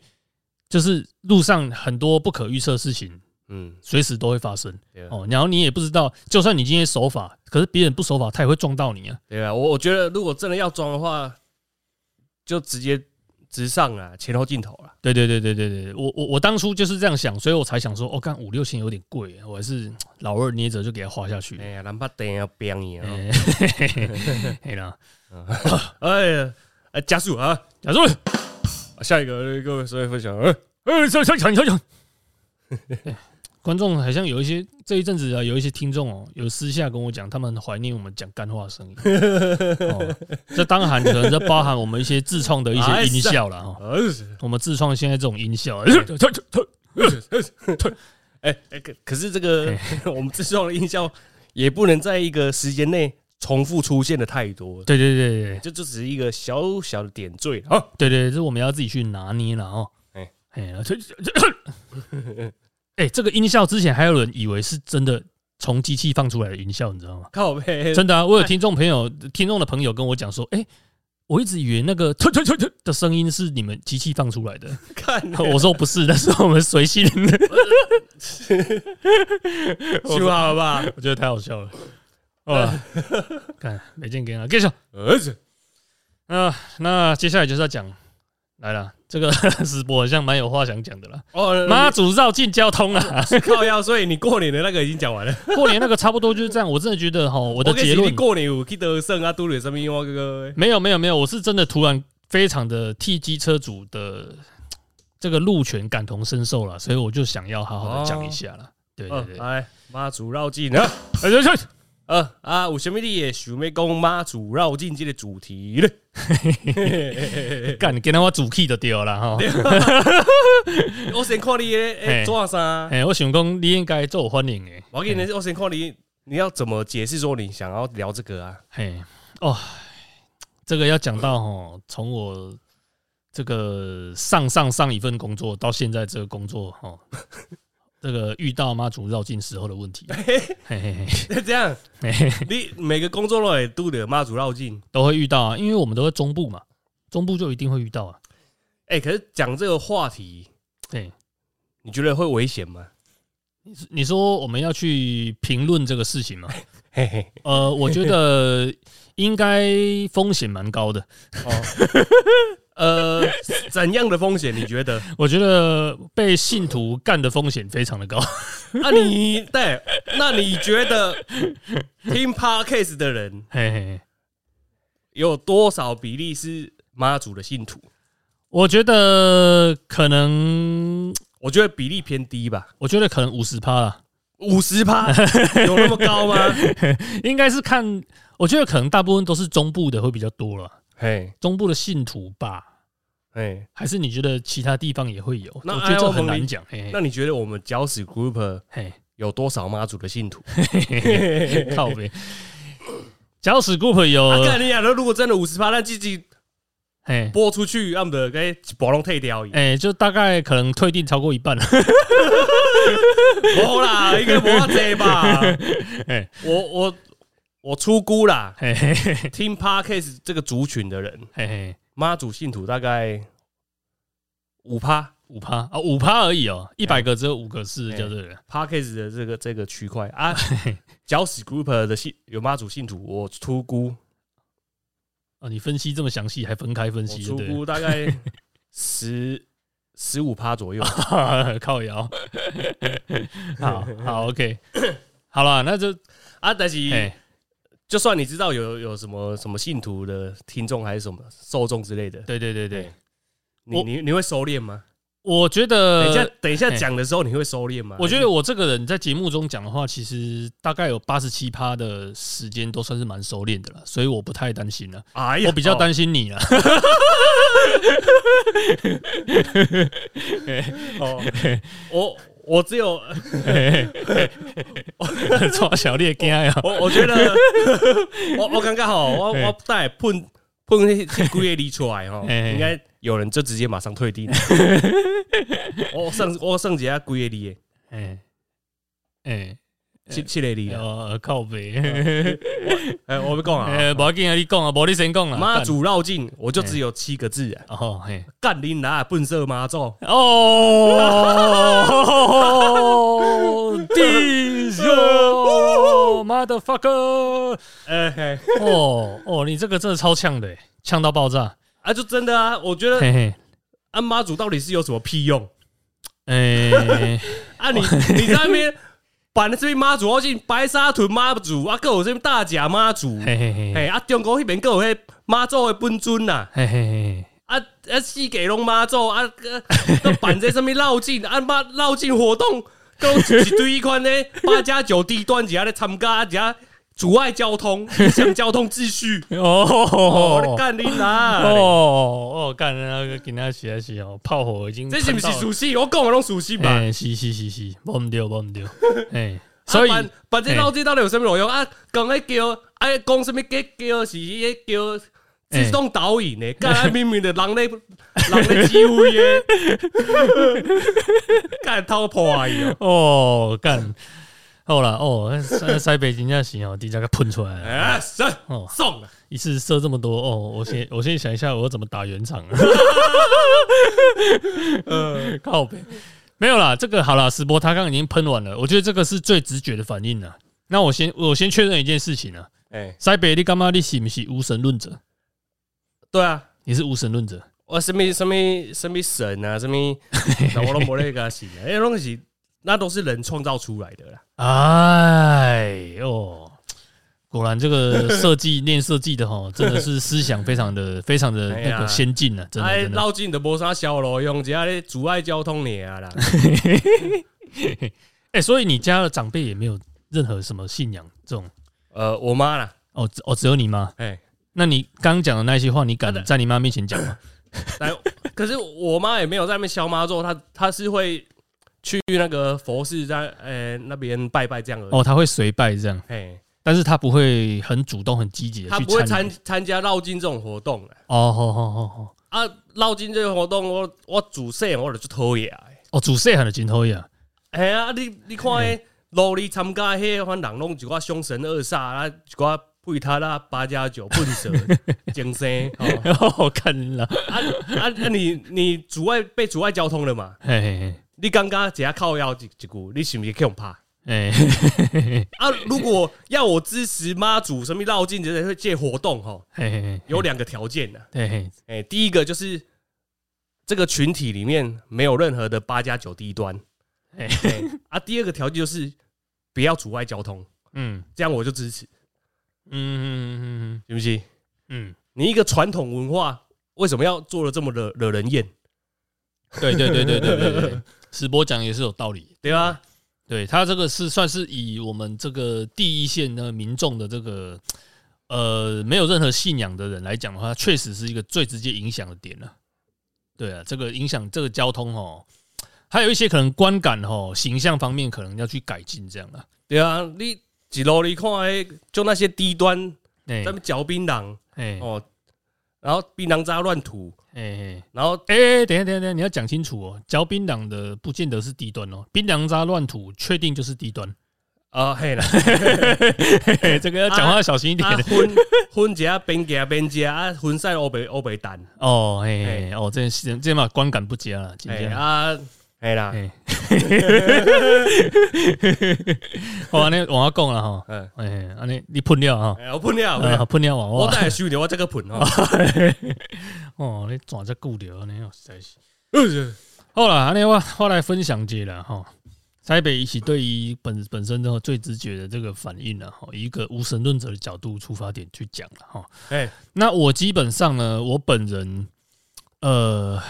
[SPEAKER 2] 就是路上很多不可预测的事情，
[SPEAKER 1] 嗯，
[SPEAKER 2] 随时都会发生。哦，然后你也不知道，就算你今天守法，可是别人不守法，他也会撞到你啊。
[SPEAKER 1] 对啊，我我觉得如果真的要装的话，就直接直上啊，前后镜头啦。
[SPEAKER 2] 对对对对对对，我我我当初就是这样想，所以我才想说，哦，干五六千有点贵，我还是老二捏着就给他花下去
[SPEAKER 1] 哎。呀，难怕等要变你啊！
[SPEAKER 2] 哎
[SPEAKER 1] 呀，哎，加速啊！
[SPEAKER 2] 加速
[SPEAKER 1] 下一个各位所有分享，呃
[SPEAKER 2] 呃，想想想想想，观众好像有一些这一阵子啊，有一些听众哦，有私下跟我讲，他们很怀念我们讲干话的声音。哦，这当然可能这包含我们一些自创的一些音效了哈。我们自创现在这种音效，
[SPEAKER 1] 哎哎，可可是这个 我们自创的音效也不能在一个时间内重复出现的太多。
[SPEAKER 2] 对对对对，
[SPEAKER 1] 这就只是一个小小的点缀啊。
[SPEAKER 2] 对对，这我们要自己去拿捏了哦。哎哎，哎，这个音效之前还有人以为是真的从机器放出来的音效，你知道吗？
[SPEAKER 1] 靠背，
[SPEAKER 2] 真的啊！我有听众朋友、听众的朋友跟我讲说，哎，我一直以为那个突突突突的声音是你们机器放出来的。
[SPEAKER 1] 看，
[SPEAKER 2] 我说不是，那是我们随心的。
[SPEAKER 1] 修好了吧？
[SPEAKER 2] 我觉得太好笑了。哦，看没见给啊，继续。儿子，啊，那接下来就是要讲。来了，这个 直播好像蛮有话想讲的啦。哦，妈祖绕境交通啊，
[SPEAKER 1] 靠腰，所以你过年的那个已经讲完了。
[SPEAKER 2] 过年那个差不多就是这样。我真的觉得哈，我的结论，
[SPEAKER 1] 过年有去得胜啊，都有什么愿望？哥哥，
[SPEAKER 2] 没有没有没有，我是真的突然非常的替机车主的这个路权感同身受了，所以我就想要好好的讲一下了。对对对，
[SPEAKER 1] 来妈祖绕境啊，哎去去。呃啊，有什么你也想要讲妈祖绕境这个主题咧？
[SPEAKER 2] 干，你跟他我主 key 就掉了哈。
[SPEAKER 1] 我先看你诶，做啥？
[SPEAKER 2] 哎，我想讲你应该做欢迎诶。
[SPEAKER 1] 我给你，我先看你，你要怎么解释说你想要聊这个啊？嘿，哦，
[SPEAKER 2] 这个要讲到哈，从我这个上上上一份工作到现在这个工作哈。这个遇到妈祖绕境时候的问题，
[SPEAKER 1] 这样，你每个工作都也都得妈祖绕境
[SPEAKER 2] 都会遇到啊，因为我们都在中部嘛，中部就一定会遇到啊。
[SPEAKER 1] 哎，可是讲这个话题，哎，你觉得会危险吗？
[SPEAKER 2] 你你说我们要去评论这个事情吗？呃，我觉得应该风险蛮高的。
[SPEAKER 1] 呃，怎样的风险？你觉得？
[SPEAKER 2] 我觉得被信徒干的风险非常的高。
[SPEAKER 1] 那 你对？那你觉得听 podcast 的人，嘿嘿，有多少比例是妈祖的信徒？
[SPEAKER 2] 我觉得可能，
[SPEAKER 1] 我觉得比例偏低吧。
[SPEAKER 2] 我觉得可能五十趴了，
[SPEAKER 1] 五十趴有那么高吗？
[SPEAKER 2] 应该是看，我觉得可能大部分都是中部的会比较多了。嘿，中部的信徒吧，哎，还是你觉得其他地方也会有？那我觉得这很难讲。
[SPEAKER 1] 那你觉得我们搅屎 group 嘿有多少妈祖的信徒？
[SPEAKER 2] 靠边，搅屎 group 有。
[SPEAKER 1] 那你讲的，如果真的五十八，那自己哎播出去，要么给保龙退掉。
[SPEAKER 2] 哎，就大概可能退订超过一半了。
[SPEAKER 1] 好啦，应该不这吧？哎，我我。我出估啦，听 Parkes 这个族群的人，妈祖信徒大概五趴。
[SPEAKER 2] 五趴啊，五趴而已哦，一百个只有五个是叫做
[SPEAKER 1] Parkes 的这个这个区块。啊。搅屎 Group 的信有妈祖信徒，我出估。
[SPEAKER 2] 啊，你分析这么详细，还分开分析，
[SPEAKER 1] 出估大概 十十五趴左右，
[SPEAKER 2] 靠摇。好好 OK，好了，那就
[SPEAKER 1] 啊，但是。就算你知道有有什么什么信徒的听众还是什么受众之类的，
[SPEAKER 2] 对对对对，
[SPEAKER 1] 你你你会收敛吗？
[SPEAKER 2] 我觉得
[SPEAKER 1] 等一下等一下讲的时候你会收敛吗？
[SPEAKER 2] 我觉得我这个人在节目中讲的话，其实大概有八十七趴的时间都算是蛮收敛的了，所以我不太担心了。哎呀，我比较担心你了。
[SPEAKER 1] 哦，我。我只有，
[SPEAKER 2] 抓小猎惊呀！
[SPEAKER 1] 我我觉得，我我刚刚好，我我带碰碰那些龟业里出来哈，应该有人就直接马上退订。我上我上几下龟业里，哎哎。七七里里
[SPEAKER 2] 哦，靠背，
[SPEAKER 1] 哎，我不讲啊，
[SPEAKER 2] 不要紧啊，你讲啊，无你先讲啊。
[SPEAKER 1] 妈祖绕境，我就只有七个字啊，哦，嘿，干你拿笨色妈祖
[SPEAKER 2] 哦，弟兄，motherfucker，哎嘿，哦哦，你这个真的超呛的，呛到爆炸
[SPEAKER 1] 啊！就真的啊，我觉得，啊，妈祖到底是有什么屁用？哎，啊，你你在那边。办的这边妈祖，我进白沙屯妈祖，啊，各有这边大甲妈祖，嘿嘿嘿，啊，中国那边各有迄妈祖的本尊呐，嘿嘿嘿，啊啊，四界拢妈祖，啊，都办在上面绕境，啊妈绕境活动，讲一堆一款呢八加九低端，一下咧参加，只下阻碍交通，影响交通秩序。哦，干你啦？
[SPEAKER 2] 哦哦，干那个今仔是还是哦，炮火已经
[SPEAKER 1] 这是不是熟悉？我讲的拢熟悉吧？
[SPEAKER 2] 哎，是是是是，无毋对无毋对，哎，所以
[SPEAKER 1] 啊办办这老这到底有什么路用啊？讲迄叫哎，讲什么叫叫是迄叫自动导引的，干啊明明的人咧人咧指挥的，干偷破伊哦！
[SPEAKER 2] 哦干，好啦哦，塞 塞北真正是哦，底下给喷出来了，
[SPEAKER 1] 哎，送
[SPEAKER 2] 哦，
[SPEAKER 1] 送了，
[SPEAKER 2] 一次射这么多哦，我先我先想一下我要怎么打圆场啊，
[SPEAKER 1] 呃，
[SPEAKER 2] 靠北。没有啦，这个好了，石波他刚刚已经喷完了，我觉得这个是最直觉的反应了。那我先我先确认一件事情啊，
[SPEAKER 1] 哎，
[SPEAKER 2] 塞北你干嘛你是不是无神论者？
[SPEAKER 1] 对啊，
[SPEAKER 2] 你是无神论者？
[SPEAKER 1] 我什么什么什么神啊，什么，我都没那个信啊，那东西那都是人创造出来的啦。
[SPEAKER 2] 哎呦，果然这个设计念设计的哈，真的是思想非常的非常的那个先进呢、真的
[SPEAKER 1] 哎，
[SPEAKER 2] 真的。
[SPEAKER 1] 绕进的无啥小路用，只要咧阻碍交通你啊啦。
[SPEAKER 2] 哎、所以你家的长辈也没有任何什么信仰这种
[SPEAKER 1] 呃，我妈啦，
[SPEAKER 2] 哦只哦，只有你妈。
[SPEAKER 1] 哎，
[SPEAKER 2] 那你刚刚讲的那些话，你敢在你妈面前讲吗？
[SPEAKER 1] 来，可是我妈也没有在那边消妈咒，她她是会去那个佛寺在呃那边拜拜这样而已。
[SPEAKER 2] 哦，他会随拜这样，
[SPEAKER 1] 哎，
[SPEAKER 2] 但是他不会很主动、很积极的去
[SPEAKER 1] 她不会
[SPEAKER 2] 参
[SPEAKER 1] 参。加绕境这种活动的
[SPEAKER 2] 哦，好好好好，
[SPEAKER 1] 啊。绕境这个活动，我我主细我就去偷野的。
[SPEAKER 2] 哦，主细汉的真讨厌。
[SPEAKER 1] 哎呀，你你看诶，路里参加迄款人拢一寡凶神恶煞啊，一寡配他啦八加九笨蛇 精神哦
[SPEAKER 2] 我看了，
[SPEAKER 1] 啊啊啊！你你阻碍被阻碍交通了嘛？
[SPEAKER 2] 嘿嘿嘿，
[SPEAKER 1] 你刚刚只要靠腰一一句，你是不是可以怕？
[SPEAKER 2] 哎，
[SPEAKER 1] 啊，如果要我支持妈祖什么绕境这些这活动哈，有两个条件呢。
[SPEAKER 2] 嘿嘿，
[SPEAKER 1] 哎，第一个就是这个群体里面没有任何的八加九低端，
[SPEAKER 2] 嘿。
[SPEAKER 1] 哎啊，第二个条件就是不要阻碍交通，
[SPEAKER 2] 嗯。
[SPEAKER 1] 这样我就支持，
[SPEAKER 2] 嗯嗯嗯
[SPEAKER 1] 行不行？
[SPEAKER 2] 嗯，
[SPEAKER 1] 你一个传统文化为什么要做的这么惹惹人厌，
[SPEAKER 2] 对对对对对对对，石波讲也是有道理。
[SPEAKER 1] 对吧？
[SPEAKER 2] 对他这个是算是以我们这个第一线的民众的这个呃没有任何信仰的人来讲的话，确实是一个最直接影响的点了。对啊，这个影响这个交通哦，还有一些可能观感哦、形象方面可能要去改进这样啊。
[SPEAKER 1] 对啊，你一路你看诶，就那些低端
[SPEAKER 2] 哎
[SPEAKER 1] 咱们嚼槟榔
[SPEAKER 2] 哎
[SPEAKER 1] 哦，然后槟榔渣乱吐，
[SPEAKER 2] 哎
[SPEAKER 1] 然后
[SPEAKER 2] 哎，等一下等一下等下，你要讲清楚哦，嚼槟榔的不见得是低端哦，槟榔渣乱吐确定就是低端。
[SPEAKER 1] 啊嘿啦，
[SPEAKER 2] 这个要讲话小心一点
[SPEAKER 1] 啊荤荤食边食边食啊，混晒欧北欧北蛋，
[SPEAKER 2] 哦。嘿嘿哦，这这这嘛观感不佳了，今
[SPEAKER 1] 哎
[SPEAKER 2] 天。
[SPEAKER 1] 啊，嘿啦，
[SPEAKER 2] 嘿，好，安尼往下讲了哈。
[SPEAKER 1] 嗯，
[SPEAKER 2] 哎，安尼你喷了哈，
[SPEAKER 1] 哎我喷了，
[SPEAKER 2] 啊，
[SPEAKER 1] 我
[SPEAKER 2] 喷了往
[SPEAKER 1] 我
[SPEAKER 2] 我。
[SPEAKER 1] 再来修掉我这个喷哦，
[SPEAKER 2] 哦，你转只久了，安尼哦，实在是。
[SPEAKER 1] 呃
[SPEAKER 2] 好了，安尼我我来分享一下啦哈。台北一起对于本本身的最直觉的这个反应呢，哈，以一个无神论者的角度出发点去讲了哈。
[SPEAKER 1] 哎，
[SPEAKER 2] 那我基本上呢，我本人，呃，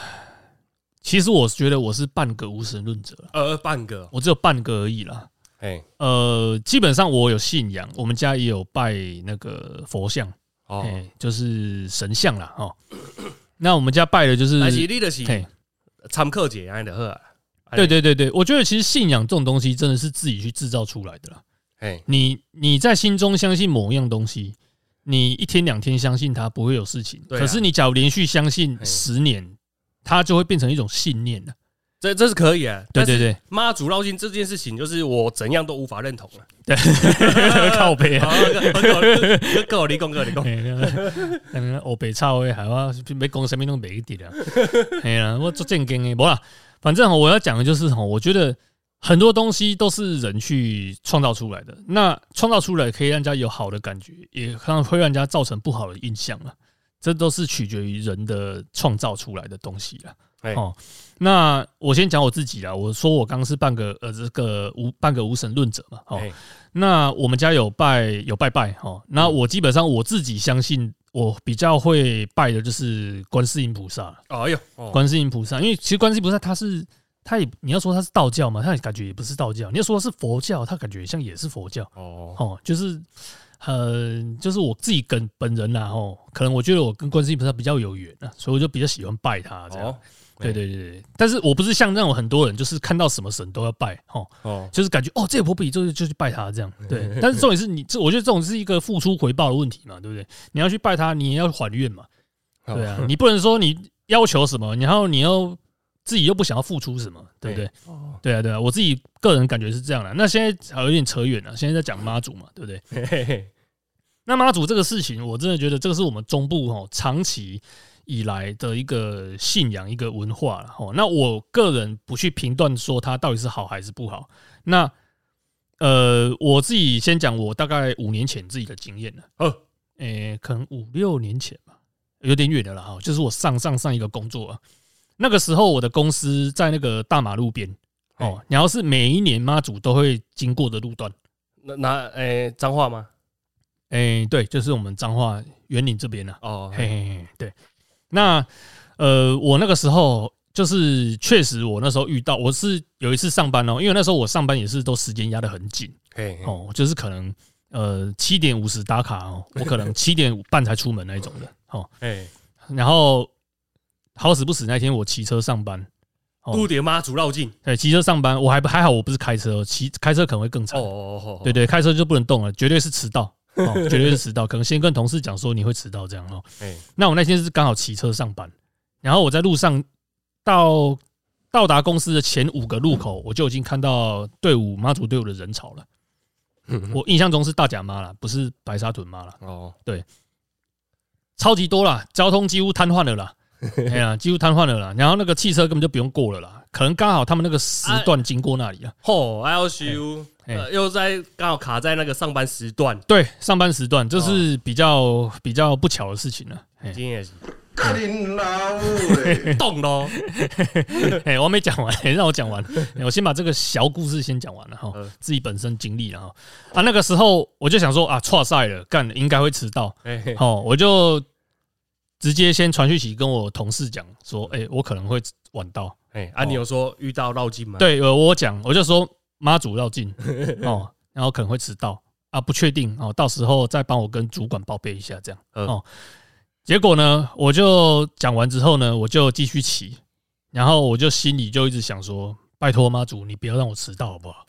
[SPEAKER 2] 其实我觉得我是半个无神论者
[SPEAKER 1] 呃，半个，
[SPEAKER 2] 我只有半个而已啦。
[SPEAKER 1] 哎，
[SPEAKER 2] 呃，基本上我有信仰，我们家也有拜那个佛像，
[SPEAKER 1] 哦，
[SPEAKER 2] 哎、就是神像啦，哦。那我们家拜的就是，
[SPEAKER 1] 但是你就是
[SPEAKER 2] 嘿，
[SPEAKER 1] 参考者安的好啊，
[SPEAKER 2] 对，对对对，我觉得其实信仰这种东西真的是自己去制造出来的啦。
[SPEAKER 1] 哎，
[SPEAKER 2] 你你在心中相信某样东西，你一天两天相信它不会有事情，可是你假如连续相信十年，它就会变成一种信念了。
[SPEAKER 1] 这这是可以啊，
[SPEAKER 2] 对对对，
[SPEAKER 1] 妈祖绕境这件事情，就是我怎样都无法认同了。
[SPEAKER 2] 靠背啊
[SPEAKER 1] 好，，各各你讲，够你讲，
[SPEAKER 2] 可能欧北超的，还我没讲什么都没一点啊。哎呀，我做正经的，不啦，反正我要讲的就是哈，我觉得很多东西都是人去创造出来的。那创造出来可以让人家有好的感觉，也可能会让人家造成不好的印象了。这都是取决于人的创造出来的东西了。
[SPEAKER 1] 哎
[SPEAKER 2] 哦，那我先讲我自己啦。我说我刚是半个呃这个无半个无神论者嘛。那我们家有拜有拜拜哦。那我基本上我自己相信，我比较会拜的就是观世音菩萨。
[SPEAKER 1] 哎呦，哦
[SPEAKER 2] 观世音菩萨，因为其实观世音菩萨他是他也你要说他是道教嘛，它感觉也不是道教；你要说是佛教，他感觉像也是佛教。
[SPEAKER 1] 哦，
[SPEAKER 2] 哦，就是呃，就是我自己跟本人呐，吼，可能我觉得我跟观世音菩萨比较有缘啊，所以我就比较喜欢拜他这样。
[SPEAKER 1] 哦，
[SPEAKER 2] 对对对对，但是我不是像那种很多人，就是看到什么神都要拜，哦，
[SPEAKER 1] 哦，
[SPEAKER 2] 就是感觉哦，这个婆比就就去拜他这样。对，但是重点是你这，我觉得这种是一个付出回报的问题嘛，对不对？你要去拜他，你也要还愿嘛，对啊，你不能说你要求什么，然后你又自己又不想要付出什么，对不对？
[SPEAKER 1] 哦，
[SPEAKER 2] 对啊，对啊，我自己个人感觉是这样的。那现在好有点扯远了，现在在讲妈祖嘛，对不对？
[SPEAKER 1] 嘿嘿嘿，
[SPEAKER 2] 那妈祖这个事情，我真的觉得这个是我们中部哈长期以来的一个信仰、一个文化了哈。那我个人不去评断说它到底是好还是不好。那呃，我自己先讲我大概五年前自己的经验了。
[SPEAKER 1] 哦，
[SPEAKER 2] 诶、可能五六年前吧，有点远的了哈。就是我上上上一个工作啊，那个时候我的公司在那个大马路边哦，然后是每一年妈祖都会经过的路段。
[SPEAKER 1] 那那诶脏话吗？
[SPEAKER 2] 诶、对，就是我们彰化园林这边呢、
[SPEAKER 1] 哦，
[SPEAKER 2] 嘿嘿嘿，对。那呃，我那个时候就是确实，我那时候遇到，我是有一次上班哦，因为那时候我上班也是都时间压得很紧
[SPEAKER 1] 嘿，嘿
[SPEAKER 2] 哦，就是可能呃七点五十打卡哦，我可能七点半才出门那一种的哦。
[SPEAKER 1] 哎，
[SPEAKER 2] 然后好死不死那天我骑车上班，哦
[SPEAKER 1] 都点妈祖绕境，
[SPEAKER 2] 对，骑车上班我还不还好，我不是开车，骑开车可能会更
[SPEAKER 1] 哦
[SPEAKER 2] 惨。
[SPEAKER 1] 哦哦，
[SPEAKER 2] 对对，开车就不能动了，绝对是迟到，哦，绝对是迟到。可能先跟同事讲说你会迟到这样哦。
[SPEAKER 1] 哎，
[SPEAKER 2] 那我那天是刚好骑车上班，然后我在路上到到达公司的前五个路口，我就已经看到队伍妈祖队伍的人潮了。我印象中是大甲妈啦，不是白沙屯妈啦，
[SPEAKER 1] 哦，对
[SPEAKER 2] 超级多啦，交通几乎瘫痪了啦。哎呀，几乎瘫痪了啦。然后那个汽车根本就不用过了啦，可能刚好他们那个时段经过那里啊。
[SPEAKER 1] 吼，LSU
[SPEAKER 2] 哎
[SPEAKER 1] 呃又在刚好卡在那个上班时段，
[SPEAKER 2] 对，上班时段这是比较比较不巧的事情了。哎
[SPEAKER 1] 今天也是动喽，
[SPEAKER 2] 哎，我还没讲完，让我讲完。哎我先把这个小故事先讲完了哈
[SPEAKER 1] 嗯，
[SPEAKER 2] 自己本身经历了哈。啊，那个时候我就想说啊，错赛了，干应该会迟到。
[SPEAKER 1] 哎，嘿
[SPEAKER 2] 哦，我就直接先传讯息跟我同事讲说，哎，我可能会晚到。
[SPEAKER 1] 哎，啊，你有说遇到绕境吗？，
[SPEAKER 2] 对，呃我讲，我就说妈祖绕境 哦，然后可能会迟到啊，不确定哦，到时候再帮我跟主管报备一下这样。
[SPEAKER 1] 嗯
[SPEAKER 2] 哦，结果呢，我就讲完之后呢，我就继续骑，然后我就心里就一直想说，拜托妈祖，你不要让我迟到好不好？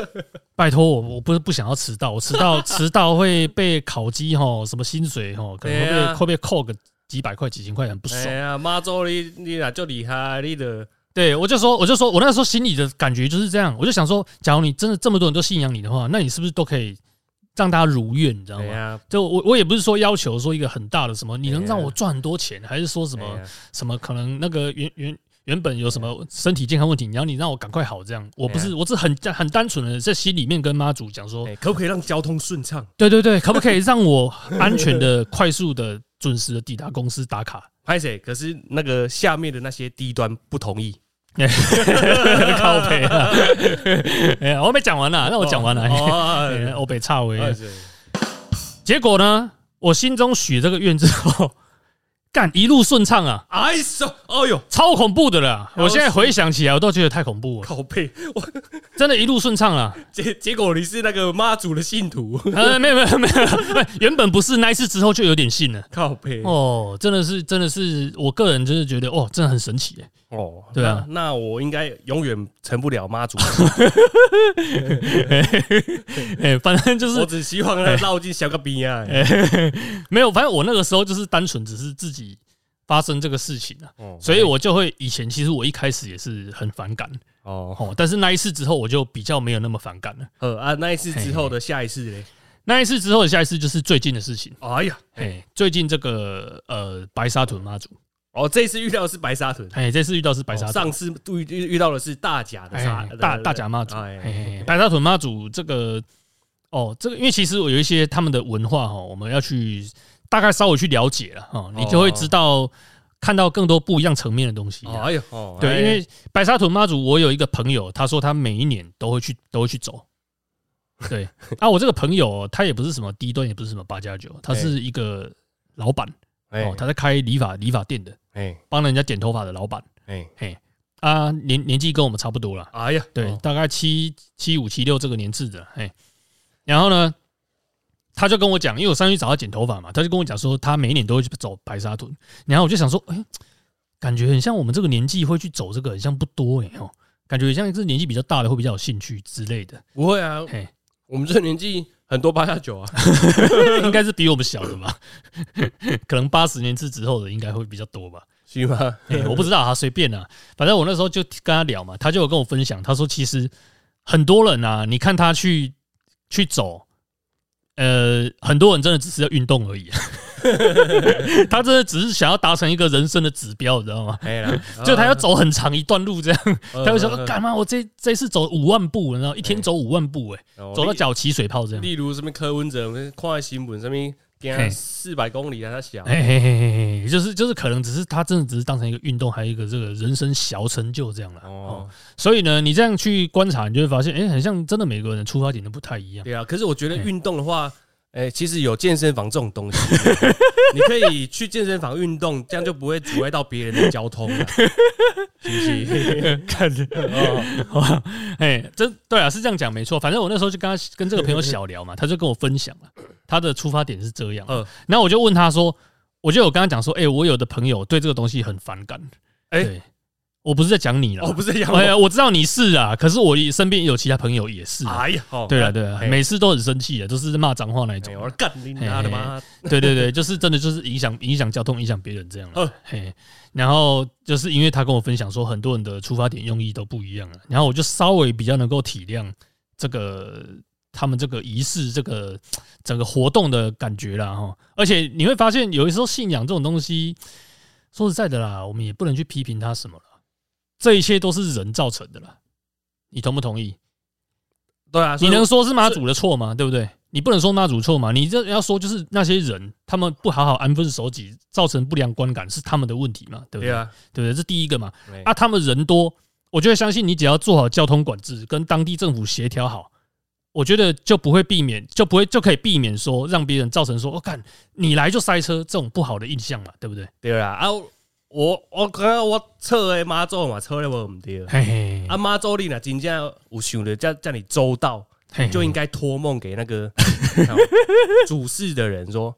[SPEAKER 2] 拜托我，我不是不想要迟到，我迟到迟到会被烤鸡哈，什么薪水哈，可能会被会被扣个几百块几千块，很不爽。
[SPEAKER 1] 哎。呀，妈祖你你俩就厉害，你的
[SPEAKER 2] 对，我就说，我就说我那时候心里的感觉就是这样，我就想说，假如你真的这么多人都信仰你的话，那你是不是都可以让大家如愿，你知道吗？就我我也不是说要求说一个很大的什么，你能让我赚很多钱，还是说什么什么可能那个原原原本有什么身体健康问题，然后你让我赶快好这样，我不是，我是很很单纯的在心里面跟妈祖讲说，
[SPEAKER 1] 哎，可不可以让交通顺畅？
[SPEAKER 2] 对对对，可不可以让我安全的、快速的、准时的抵达公司打卡？
[SPEAKER 1] 拍谁？可是那个下面的那些低端不同意，
[SPEAKER 2] 靠背啊！哎呀，我还没讲完呢，那我讲完了。我被差威
[SPEAKER 1] 哎，是
[SPEAKER 2] 结果呢，我心中许这个愿之后，干一路顺畅啊，
[SPEAKER 1] 哎呦，哎呦，
[SPEAKER 2] 超恐怖的啦！我现在回想起来，我都觉得太恐怖了，
[SPEAKER 1] 靠背，我
[SPEAKER 2] 真的，一路顺畅啊。
[SPEAKER 1] 结结果你是那个妈祖的信徒，
[SPEAKER 2] 呃，没有没有没有，原本不是那一次之后就有点信了。
[SPEAKER 1] 靠背
[SPEAKER 2] 哦，真的是，真的是，我个人就是觉得，哦，真的很神奇耶。
[SPEAKER 1] 哦，
[SPEAKER 2] 对啊。
[SPEAKER 1] 那，我应该永远成不了妈祖，
[SPEAKER 2] 哎，反正就是
[SPEAKER 1] 我只希望他绕进小个边啊，
[SPEAKER 2] 没有，反正我那个时候就是单纯只是自己发生这个事情啊，
[SPEAKER 1] 哦
[SPEAKER 2] 所以我就会以前其实我一开始也是很反感。
[SPEAKER 1] 哦，
[SPEAKER 2] 哦，但是那一次之后我就比较没有那么反感了。
[SPEAKER 1] 呃啊，那一次之后的下一次嘞，
[SPEAKER 2] 那一次之后的下一次就是最近的事情，
[SPEAKER 1] 哎呀，
[SPEAKER 2] 哎，最近这个呃白沙屯妈祖，
[SPEAKER 1] 哦，这次遇到的是白沙屯，
[SPEAKER 2] 哎，这次遇到是白沙屯。
[SPEAKER 1] 哦上次遇遇遇到的是大甲的沙
[SPEAKER 2] 哎，大大甲妈祖，白沙屯妈祖这个，哦，这个因为其实我有一些他们的文化哈，我们要去大概稍微去了解了哈，你就会知道看到更多不一样层面的东西。
[SPEAKER 1] 哦，哎呦，哦，
[SPEAKER 2] 对，
[SPEAKER 1] 哎。
[SPEAKER 2] 因为白沙屯妈祖，我有一个朋友，他说他每一年都会去都会去走。对。啊，我这个朋友哦他也不是什么低端，也不是什么八加九，他是一个老板。
[SPEAKER 1] 哎。
[SPEAKER 2] 哦，他在开理发理发店的，
[SPEAKER 1] 哎。
[SPEAKER 2] 帮人家剪头发的老板。
[SPEAKER 1] 哎。
[SPEAKER 2] 嘿。啊，年年纪跟我们差不多了，
[SPEAKER 1] 哎呀，
[SPEAKER 2] 对，
[SPEAKER 1] 哦。
[SPEAKER 2] 大概七七五七六这个年次的，哎，然后呢，他就跟我讲，因为我上去找他剪头发嘛，他就跟我讲说，他每一年都会去走白沙屯，然后我就想说，哎、感觉很像我们这个年纪会去走这个，很像不多哎、哦，感觉像是年纪比较大的会比较有兴趣之类的，
[SPEAKER 1] 不会啊，
[SPEAKER 2] 嘿，
[SPEAKER 1] 我们这年纪很多八加九啊，
[SPEAKER 2] 应该是比我们小的吧，可能八十年次之后的应该会比较多吧。
[SPEAKER 1] 是吗？
[SPEAKER 2] 欸我不知道啊，随便啊，反正我那时候就跟他聊嘛，他就有跟我分享，他说其实很多人啊，你看他去去走，呃，很多人真的只是要运动而已，他真的只是想要达成一个人生的指标，你知道吗？就他要走很长一段路，这样，
[SPEAKER 1] 呃，
[SPEAKER 2] 他会说
[SPEAKER 1] 呃，
[SPEAKER 2] 干嘛？我这这次走五万步，然后一天走五万步，哎，
[SPEAKER 1] 哦
[SPEAKER 2] 走到脚起水泡这样。
[SPEAKER 1] 例如什么柯文哲，我们看在新闻上面，四百公里啊，他想，
[SPEAKER 2] 嘿嘿嘿嘿嘿，就是就是，可能只是他真的只是当成一个运动，还有一个这个人生小成就这样了。哦
[SPEAKER 1] 哦，
[SPEAKER 2] 所以呢，你这样去观察，你就会发现，哎、很像真的每个人的出发点都不太一样。
[SPEAKER 1] 对啊。可是我觉得运动的话，哎，其实有健身房这种东西，你可以去健身房运动，这样就不会阻碍到别人的交通了，是不是？
[SPEAKER 2] 看着 哦，哎，真对啊，是这样讲没错。反正我那时候就跟他跟这个朋友小聊嘛，他就跟我分享了他的出发点是这样。
[SPEAKER 1] 嗯
[SPEAKER 2] 然后我就问他说，我就有跟他讲说，哎、我有的朋友对这个东西很反感。
[SPEAKER 1] 哎
[SPEAKER 2] 对我不是在讲你了，
[SPEAKER 1] 我，不是在讲
[SPEAKER 2] 哎呀，我知道你是啊，可是我身边有其他朋友也是啊。
[SPEAKER 1] 哎呀，哦
[SPEAKER 2] 对啊，对啊，每次都很生气的，都是骂脏话那一种
[SPEAKER 1] 哎。我干你妈的妈！
[SPEAKER 2] 对对对，就是真的就是影响影响交通，影响别人这样。嘿，然后就是因为他跟我分享说，很多人的出发点用意都不一样了，然后我就稍微比较能够体谅这个他们这个仪式这个整个活动的感觉了哈。而且你会发现，有的时候信仰这种东西，说实在的啦，我们也不能去批评他什么了，这一切都是人造成的了。你同不同意？
[SPEAKER 1] 对啊，
[SPEAKER 2] 你能说是妈祖的错吗？对不对？你不能说妈祖错嘛？你这要说就是那些人他们不好好安分守己，造成不良观感是他们的问题嘛？对不对？
[SPEAKER 1] 对啊，
[SPEAKER 2] 对不对？这第一个嘛。
[SPEAKER 1] 哎
[SPEAKER 2] 啊，他们人多，我就会相信你只要做好交通管制，跟当地政府协调好，我觉得就不会避免，就不会就可以避免说让别人造成说，我、哦、看你来就塞车这种不好的印象嘛，对不对？
[SPEAKER 1] 对啊啊，我我刚刚我测的妈祖嘛，测的无唔对。
[SPEAKER 2] 嘿嘿。
[SPEAKER 1] 啊，妈祖你若真正有想的叫叫你周到，
[SPEAKER 2] 嘿。
[SPEAKER 1] 就应该托梦给那个 哦主事的人说，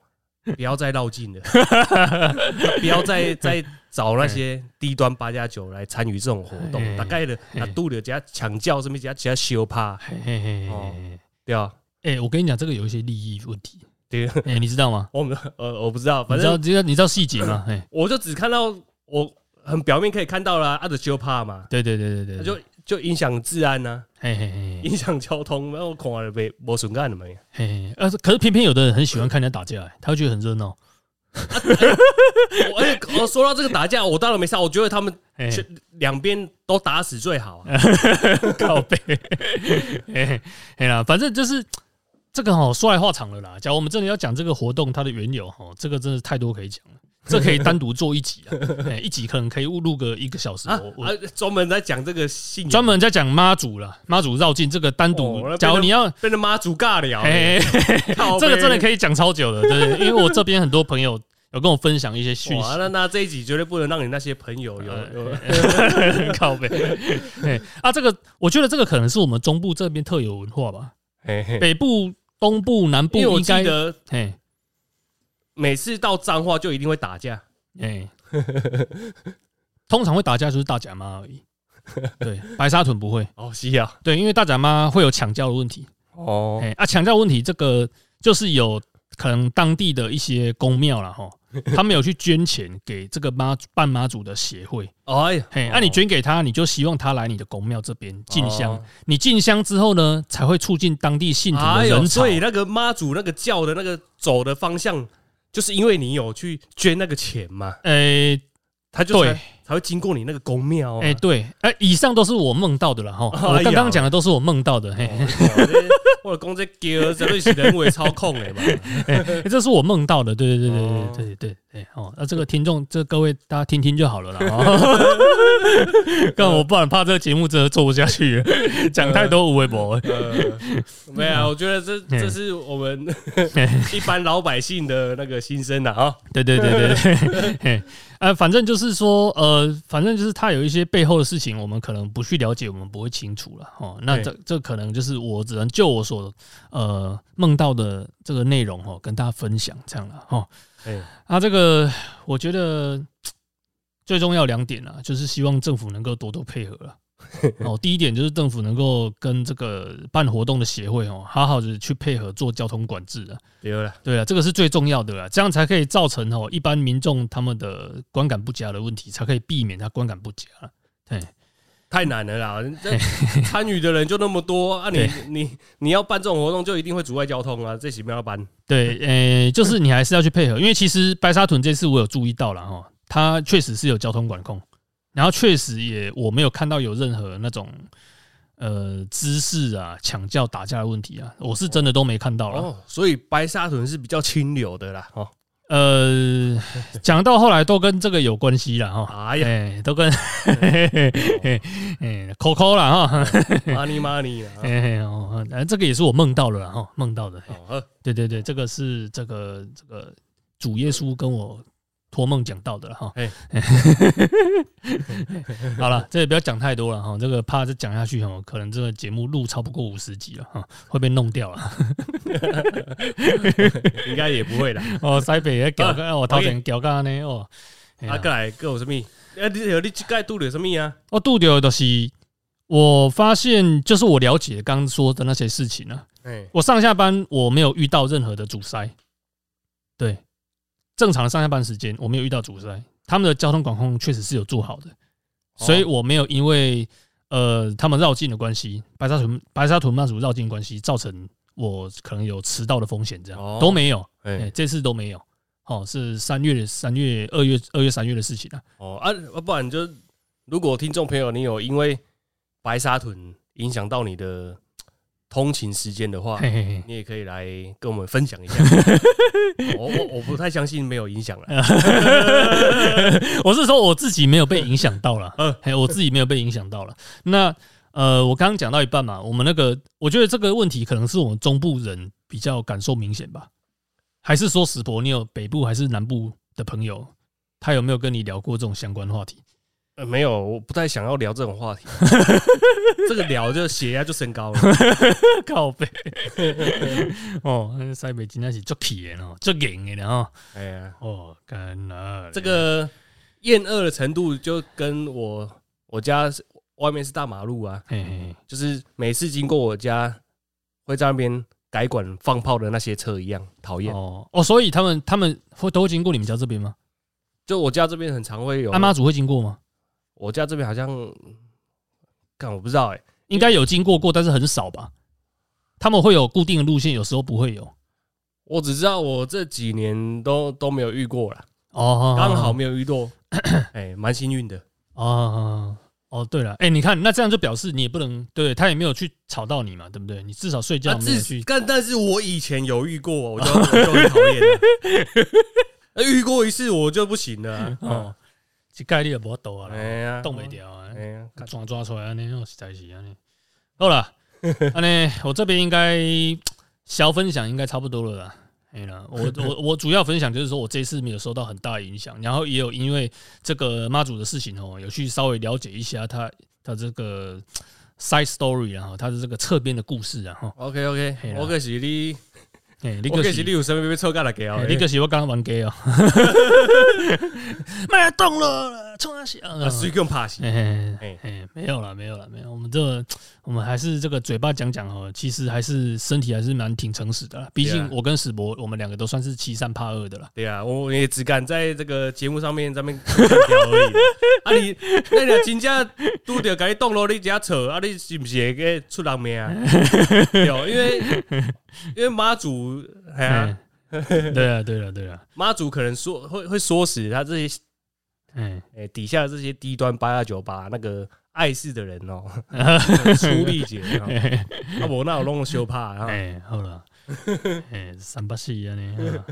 [SPEAKER 1] 不要再绕境了，不要再再找那些低端八加九来参与这种活动。
[SPEAKER 2] 嘿
[SPEAKER 1] 大概的啊，拄着加抢教什么加加修怕，
[SPEAKER 2] 嘿嘿嘿
[SPEAKER 1] 哦。对啊，
[SPEAKER 2] 哎，我跟你讲，这个有一些利益问题，
[SPEAKER 1] 对，
[SPEAKER 2] 哎，你知道吗？
[SPEAKER 1] 我们呃我不知道，
[SPEAKER 2] 你知道
[SPEAKER 1] 反正
[SPEAKER 2] 这个你知道细节吗？哎，
[SPEAKER 1] 我就只看到我很表面可以看到啦，啊，的修怕嘛，
[SPEAKER 2] 对对对对对，
[SPEAKER 1] 就就影响治安呐、
[SPEAKER 2] 嘿嘿嘿
[SPEAKER 1] 影响交通，然后看了被无顺干了没？
[SPEAKER 2] 嘿嘿，呃，可是偏偏有的人很喜欢看人家打架，哎他会觉得很热闹。
[SPEAKER 1] 我而且我说到这个打架，我当然没杀，我觉得他们两边都打死最好啊。
[SPEAKER 2] 靠背，嘿嘿啦，反正就是这个哈，说来话长了啦。假如我们真的要讲这个活动它的缘由哈，这个真的太多可以讲了，这可以单独做一集啊，哎一集可能可以录个一个小时。
[SPEAKER 1] 专门在讲这个信仰，
[SPEAKER 2] 专门在讲妈祖了，妈祖绕境这个单独
[SPEAKER 1] 哦，
[SPEAKER 2] 假如你要，
[SPEAKER 1] 被那妈祖尬聊，
[SPEAKER 2] 这个真的可
[SPEAKER 1] 以
[SPEAKER 2] 以讲超久的，对，因为我这边很多朋友有跟我分享一些讯息
[SPEAKER 1] 哇，，那那这一集绝对不能让你那些朋友有有
[SPEAKER 2] 靠背。嘿啊，这个我觉得这个可能是我们中部这边特有文化吧，
[SPEAKER 1] 嘿嘿
[SPEAKER 2] 北部、东部、南部应该，
[SPEAKER 1] 记得
[SPEAKER 2] 嘿，
[SPEAKER 1] 每次到彰化就一定会打架，
[SPEAKER 2] 哎，通常会打架就是大甲妈而已。对，白沙屯不会。
[SPEAKER 1] 哦，是啊，
[SPEAKER 2] 对，因为大甲妈会有抢教的问题。
[SPEAKER 1] 哦，
[SPEAKER 2] 哎啊，抢教问题这个就是有可能当地的一些公庙了哈，他们有去捐钱给这个妈办妈祖的协会。
[SPEAKER 1] 哎呀，
[SPEAKER 2] 嘿，那、你捐给他，你就希望他来你的公庙这边进香。
[SPEAKER 1] 哦
[SPEAKER 2] 你进香之后呢，才会促进当地信徒的人潮。
[SPEAKER 1] 所以那个妈祖那个教的那个走的方向，就是因为你有去捐那个钱嘛，
[SPEAKER 2] 诶、
[SPEAKER 1] 他就才
[SPEAKER 2] 对
[SPEAKER 1] 才会经过你那个公庙啊。
[SPEAKER 2] 哎、对，哎、以上都是我梦到的了哈。我刚刚讲的都是我梦到的，嘿，
[SPEAKER 1] 我的公这叫绝对是人为操控的嘛。
[SPEAKER 2] 哎这是我梦到的，对对对
[SPEAKER 1] 哦
[SPEAKER 2] 对对对对对，哦，那这个听众，这各位大家听听就好了啦。哦，干我不然怕这个节目真的做不下去了，讲太多无微博。
[SPEAKER 1] 呃，没有啊，我觉得这这是我们一般老百姓的那个心声呐啊。
[SPEAKER 2] 对对对对呃，反正就是说，呃，反正就是他有一些背后的事情，我们可能不去了解，我们不会清楚了哦。那这这可能就是我只能就我所呃梦到的这个内容哦，跟大家分享这样了哦。
[SPEAKER 1] 哎，
[SPEAKER 2] 啊，这个我觉得最重要两点啊，就是希望政府能够多多配合了。哦，第一点就是政府能够跟这个办活动的协会哦，好好的去配合做交通管制的。
[SPEAKER 1] 对了，
[SPEAKER 2] 对啊，这个是最重要的啦，这样才可以造成哦一般民众他们的观感不佳的问题，才可以避免他观感不佳。对，
[SPEAKER 1] 太难了啦！参与的人就那么多啊，你你你要办这种活动，就一定会阻碍交通啊，这起码要办？
[SPEAKER 2] 对，呃，就是你还是要去配合，因为其实白沙屯这次我有注意到了哈，它确实是有交通管控。然后确实也我没有看到有任何那种呃姿势啊抢叫打架的问题啊，我是真的都没看到了。哦，
[SPEAKER 1] 所以白沙屯是比较清流的啦。哦，
[SPEAKER 2] 呃，讲到后来都跟这个有关系了哈。哎呀，都跟 哎 Coco 了哈，
[SPEAKER 1] Money Money
[SPEAKER 2] 哎哦，这个也是我梦到了哈，梦到的。哦，对对对，这个是这个这个主耶稣跟我。托梦讲到的了哈，好了，这也不要讲太多了哈，这个怕再讲下去哈，可能这个节目录超不过五十集了哈，会被弄掉了，
[SPEAKER 1] 应该也不会的
[SPEAKER 2] 哦。西北也搞个，我头前搞个呢哦，
[SPEAKER 1] 啊，过来各有什么？哎，你你这盖度有什么啊？
[SPEAKER 2] 我度掉的是，我发现就是我了解刚说的那些事情呢。哎，我上下班我没有遇到任何的阻塞，对。正常的上下班时间，我没有遇到阻塞，他们的交通管控确实是有做好的，所以我没有因为呃他们绕境的关系，白沙屯白沙屯妈祖绕境关系，造成我可能有迟到的风险，这样都没有，哎，这次都没有，哦，是三月三月二月二月三月的事情了，
[SPEAKER 1] 哦啊，不然就如果听众朋友你有因为白沙屯影响到你的。通勤时间的话，你也可以来跟我们分享一下。我我我不太相信没有影响了。
[SPEAKER 2] 我是说我自己没有被影响到了，呃，我自己没有被影响到了。那呃，我刚刚讲到一半嘛，我们那个，我觉得这个问题可能是我们中部人比较感受明显吧。还是说史博，你有北部还是南部的朋友，他有没有跟你聊过这种相关话题？
[SPEAKER 1] 呃，没有，我不太想要聊这种话题。这个聊就血压就升高了，
[SPEAKER 2] 靠背。哦，塞北今天是足气的哦，足硬的哦。哎呀，哦，干了。
[SPEAKER 1] 这个厌恶的程度就跟我我家外面是大马路啊，就是每次经过我家会在那边改管放炮的那些车一样讨厌。
[SPEAKER 2] 哦哦，所以他们他们会都会经过你们家这边吗？
[SPEAKER 1] 就我家这边很常会有。
[SPEAKER 2] 阿妈祖会经过吗？
[SPEAKER 1] 我家这边好像，看我不知道哎，
[SPEAKER 2] 应该有经过过，但是很少吧。他们会有固定的路线，有时候不会有。
[SPEAKER 1] 我只知道我这几年都都没有遇过了。哦，刚好没有遇过，哎，蛮幸运的。
[SPEAKER 2] 哦哦，对了，哎，你看，那这样就表示你也不能，对他也没有去吵到你嘛，对不对？你至少睡觉没有去。
[SPEAKER 1] 但但是我以前有遇过，我就我就很讨厌了。遇过一次我就不行了。哦。
[SPEAKER 2] 这概率也不多啊，动没掉啊，抓抓出来安尼，实在是安尼。好了，安尼我这边应该小分享应该差不多了啦。哎了，我 我我主要分享就是说我这次没有受到很大影响，然后也有因为这个妈祖的事情哦，有去稍微了解一下他他这个 side story 然后他的这个侧边的故事然后。
[SPEAKER 1] OK OK，我可是你。我可是你有什么被抽干了给啊？
[SPEAKER 2] 你可是我刚刚玩 gay 哦，卖动了，冲啊
[SPEAKER 1] 响，谁更怕死？
[SPEAKER 2] 哎哎，没有了，没有了，没有。我们这我们还是这个嘴巴讲讲哦，其实还是身体还是蛮挺诚实的。毕竟我跟史博，我们两个都算是欺善怕恶的了。
[SPEAKER 1] 对啊，我也只敢在这个节目上面咱们聊而已。啊，你那你真正拄着该动了，你只扯啊，你是不是会出人命啊？有，因为因为妈祖。哎呀，
[SPEAKER 2] 对啊，对啊，对啊，
[SPEAKER 1] 妈祖可能说会会说死他这些，哎哎，底下这些低端八幺九八那个碍事的人哦，出力姐，那，我那有弄修怕，
[SPEAKER 2] 哎，好了，哎，三八四啊呢，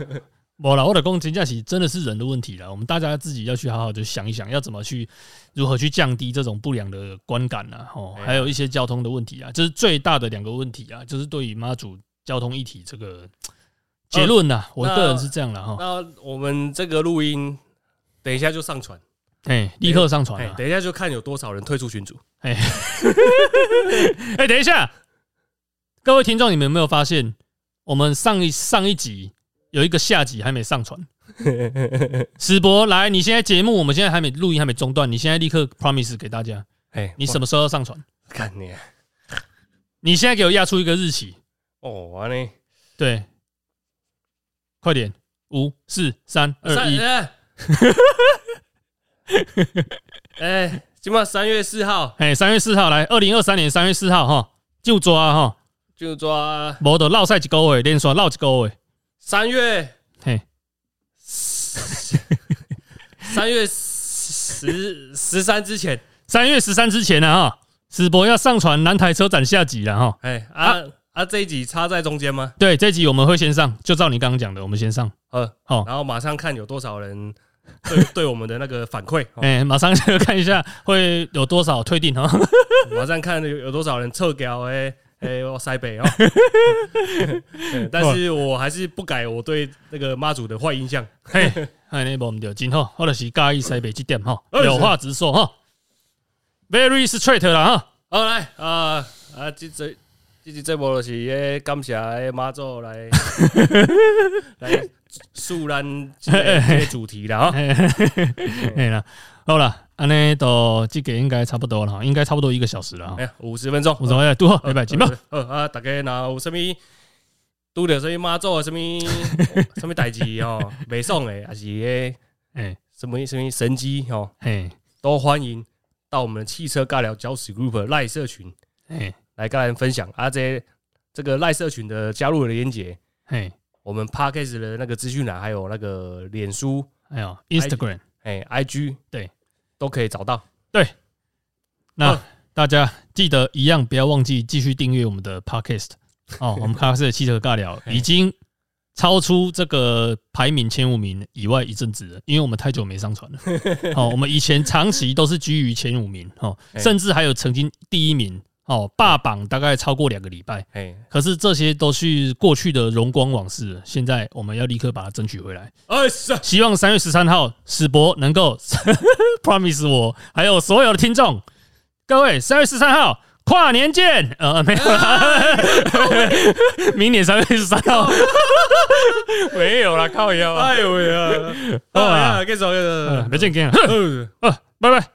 [SPEAKER 2] 我了，我的工真正是真的是人的问题了，我们大家自己要去好好的想一想，要怎么去如何去降低这种不良的观感呢？哦，还有一些交通的问题啊，这是最大的两个问题啊，就是对于妈祖。交通议题这个结论呢，我个人是这样的哈。
[SPEAKER 1] 那我们这个录音等一下就上传，
[SPEAKER 2] 哎，立刻上传啊！
[SPEAKER 1] 哎等一下就看有多少人退出群组。
[SPEAKER 2] 哎，等一下，各位听众，你们有没有发现，我们上一上一集有一个下集还没上传？史博，来，你现在节目我们现在还没录音，还没中断，你现在立刻 promise 给大家，
[SPEAKER 1] 哎，
[SPEAKER 2] 你什么时候要上传？
[SPEAKER 1] 看你？
[SPEAKER 2] 你现在给我压出一个日期，
[SPEAKER 1] 哦，完了，
[SPEAKER 2] 对，快点，五四三二一，
[SPEAKER 1] 三 哎，今晚三月四号
[SPEAKER 2] 哎，三月四号来，二零二三年三月四号哈，就抓哈，
[SPEAKER 1] 就抓
[SPEAKER 2] 无得绕赛一个月，连续绕一个月，
[SPEAKER 1] 三月
[SPEAKER 2] 嘿，
[SPEAKER 1] 三月十十三之前，
[SPEAKER 2] 三月十三之前呢哈，史博要上传南台车展下集了哈。
[SPEAKER 1] 哎啊啊，这一集插在中间吗？
[SPEAKER 2] 对，这集我们会先上，就照你刚刚讲的，我们先上。
[SPEAKER 1] 呃，
[SPEAKER 2] 好，
[SPEAKER 1] 然后马上看有多少人对 对我们的那个反馈，哦
[SPEAKER 2] 哎，马上就看一下会有多少退订哈。
[SPEAKER 1] 马上看有有多少人撤掉哎哎，我塞北哦。对 但是我还是不改我对那个妈祖的坏印象。
[SPEAKER 2] 嘿，哎，那无唔对，真好，我就是介意塞北这点哈，
[SPEAKER 1] 哎
[SPEAKER 2] 有话直说哈。Very straight 啦哈，
[SPEAKER 1] 好来啊啊，这这这这这波就是诶，感谢诶妈祖来来肃然这个主题了 哈。
[SPEAKER 2] 哎啦，好啦，安尼都这个应该差不多了哈，应该差不多一个小时了
[SPEAKER 1] 五十分钟，
[SPEAKER 2] 我说哎，拄好，拜拜，进吧。
[SPEAKER 1] 呃啊，大家若有啥物拄着啥物妈祖的啥物啥物代志哦，袂爽的，还是诶
[SPEAKER 2] 哎
[SPEAKER 1] 什么什么神机哦，
[SPEAKER 2] 哎
[SPEAKER 1] 都欢迎到我们汽车尬聊交史 group 赖社群
[SPEAKER 2] 哎
[SPEAKER 1] 来跟人分享啊。这这个赖社群的加入的连接，
[SPEAKER 2] 哎，
[SPEAKER 1] 我们 podcast 的那个资讯栏，还有那个脸书、
[SPEAKER 2] 还有，Instagram，
[SPEAKER 1] 哎 IG，
[SPEAKER 2] 对，
[SPEAKER 1] 都可以找到。
[SPEAKER 2] 对那
[SPEAKER 1] 好
[SPEAKER 2] 大家记得一样不要忘记继续订阅我们的 Podcast 哦。我们 Podcast 的汽车尬聊 已经超出这个排名前五名以外一阵子了，因为我们太久没上传了。哦，我们以前长期都是居于前五名哦，甚至还有曾经第一名哦，霸榜大概超过两个礼拜。
[SPEAKER 1] 哎
[SPEAKER 2] 可是这些都是过去的荣光往事了，现在我们要立刻把它争取回来。
[SPEAKER 1] 哎
[SPEAKER 2] 希望三月十三号史博能够 promise 我，还有所有的听众，各位三月十三号跨年见。呃，没有啦，明年三月十三号。没有啦，靠腰啊，
[SPEAKER 1] 哎呦喂啊！
[SPEAKER 2] 好啊
[SPEAKER 1] 啊，继续继续
[SPEAKER 2] 呃，没见见，
[SPEAKER 1] 呃
[SPEAKER 2] 呃，拜拜。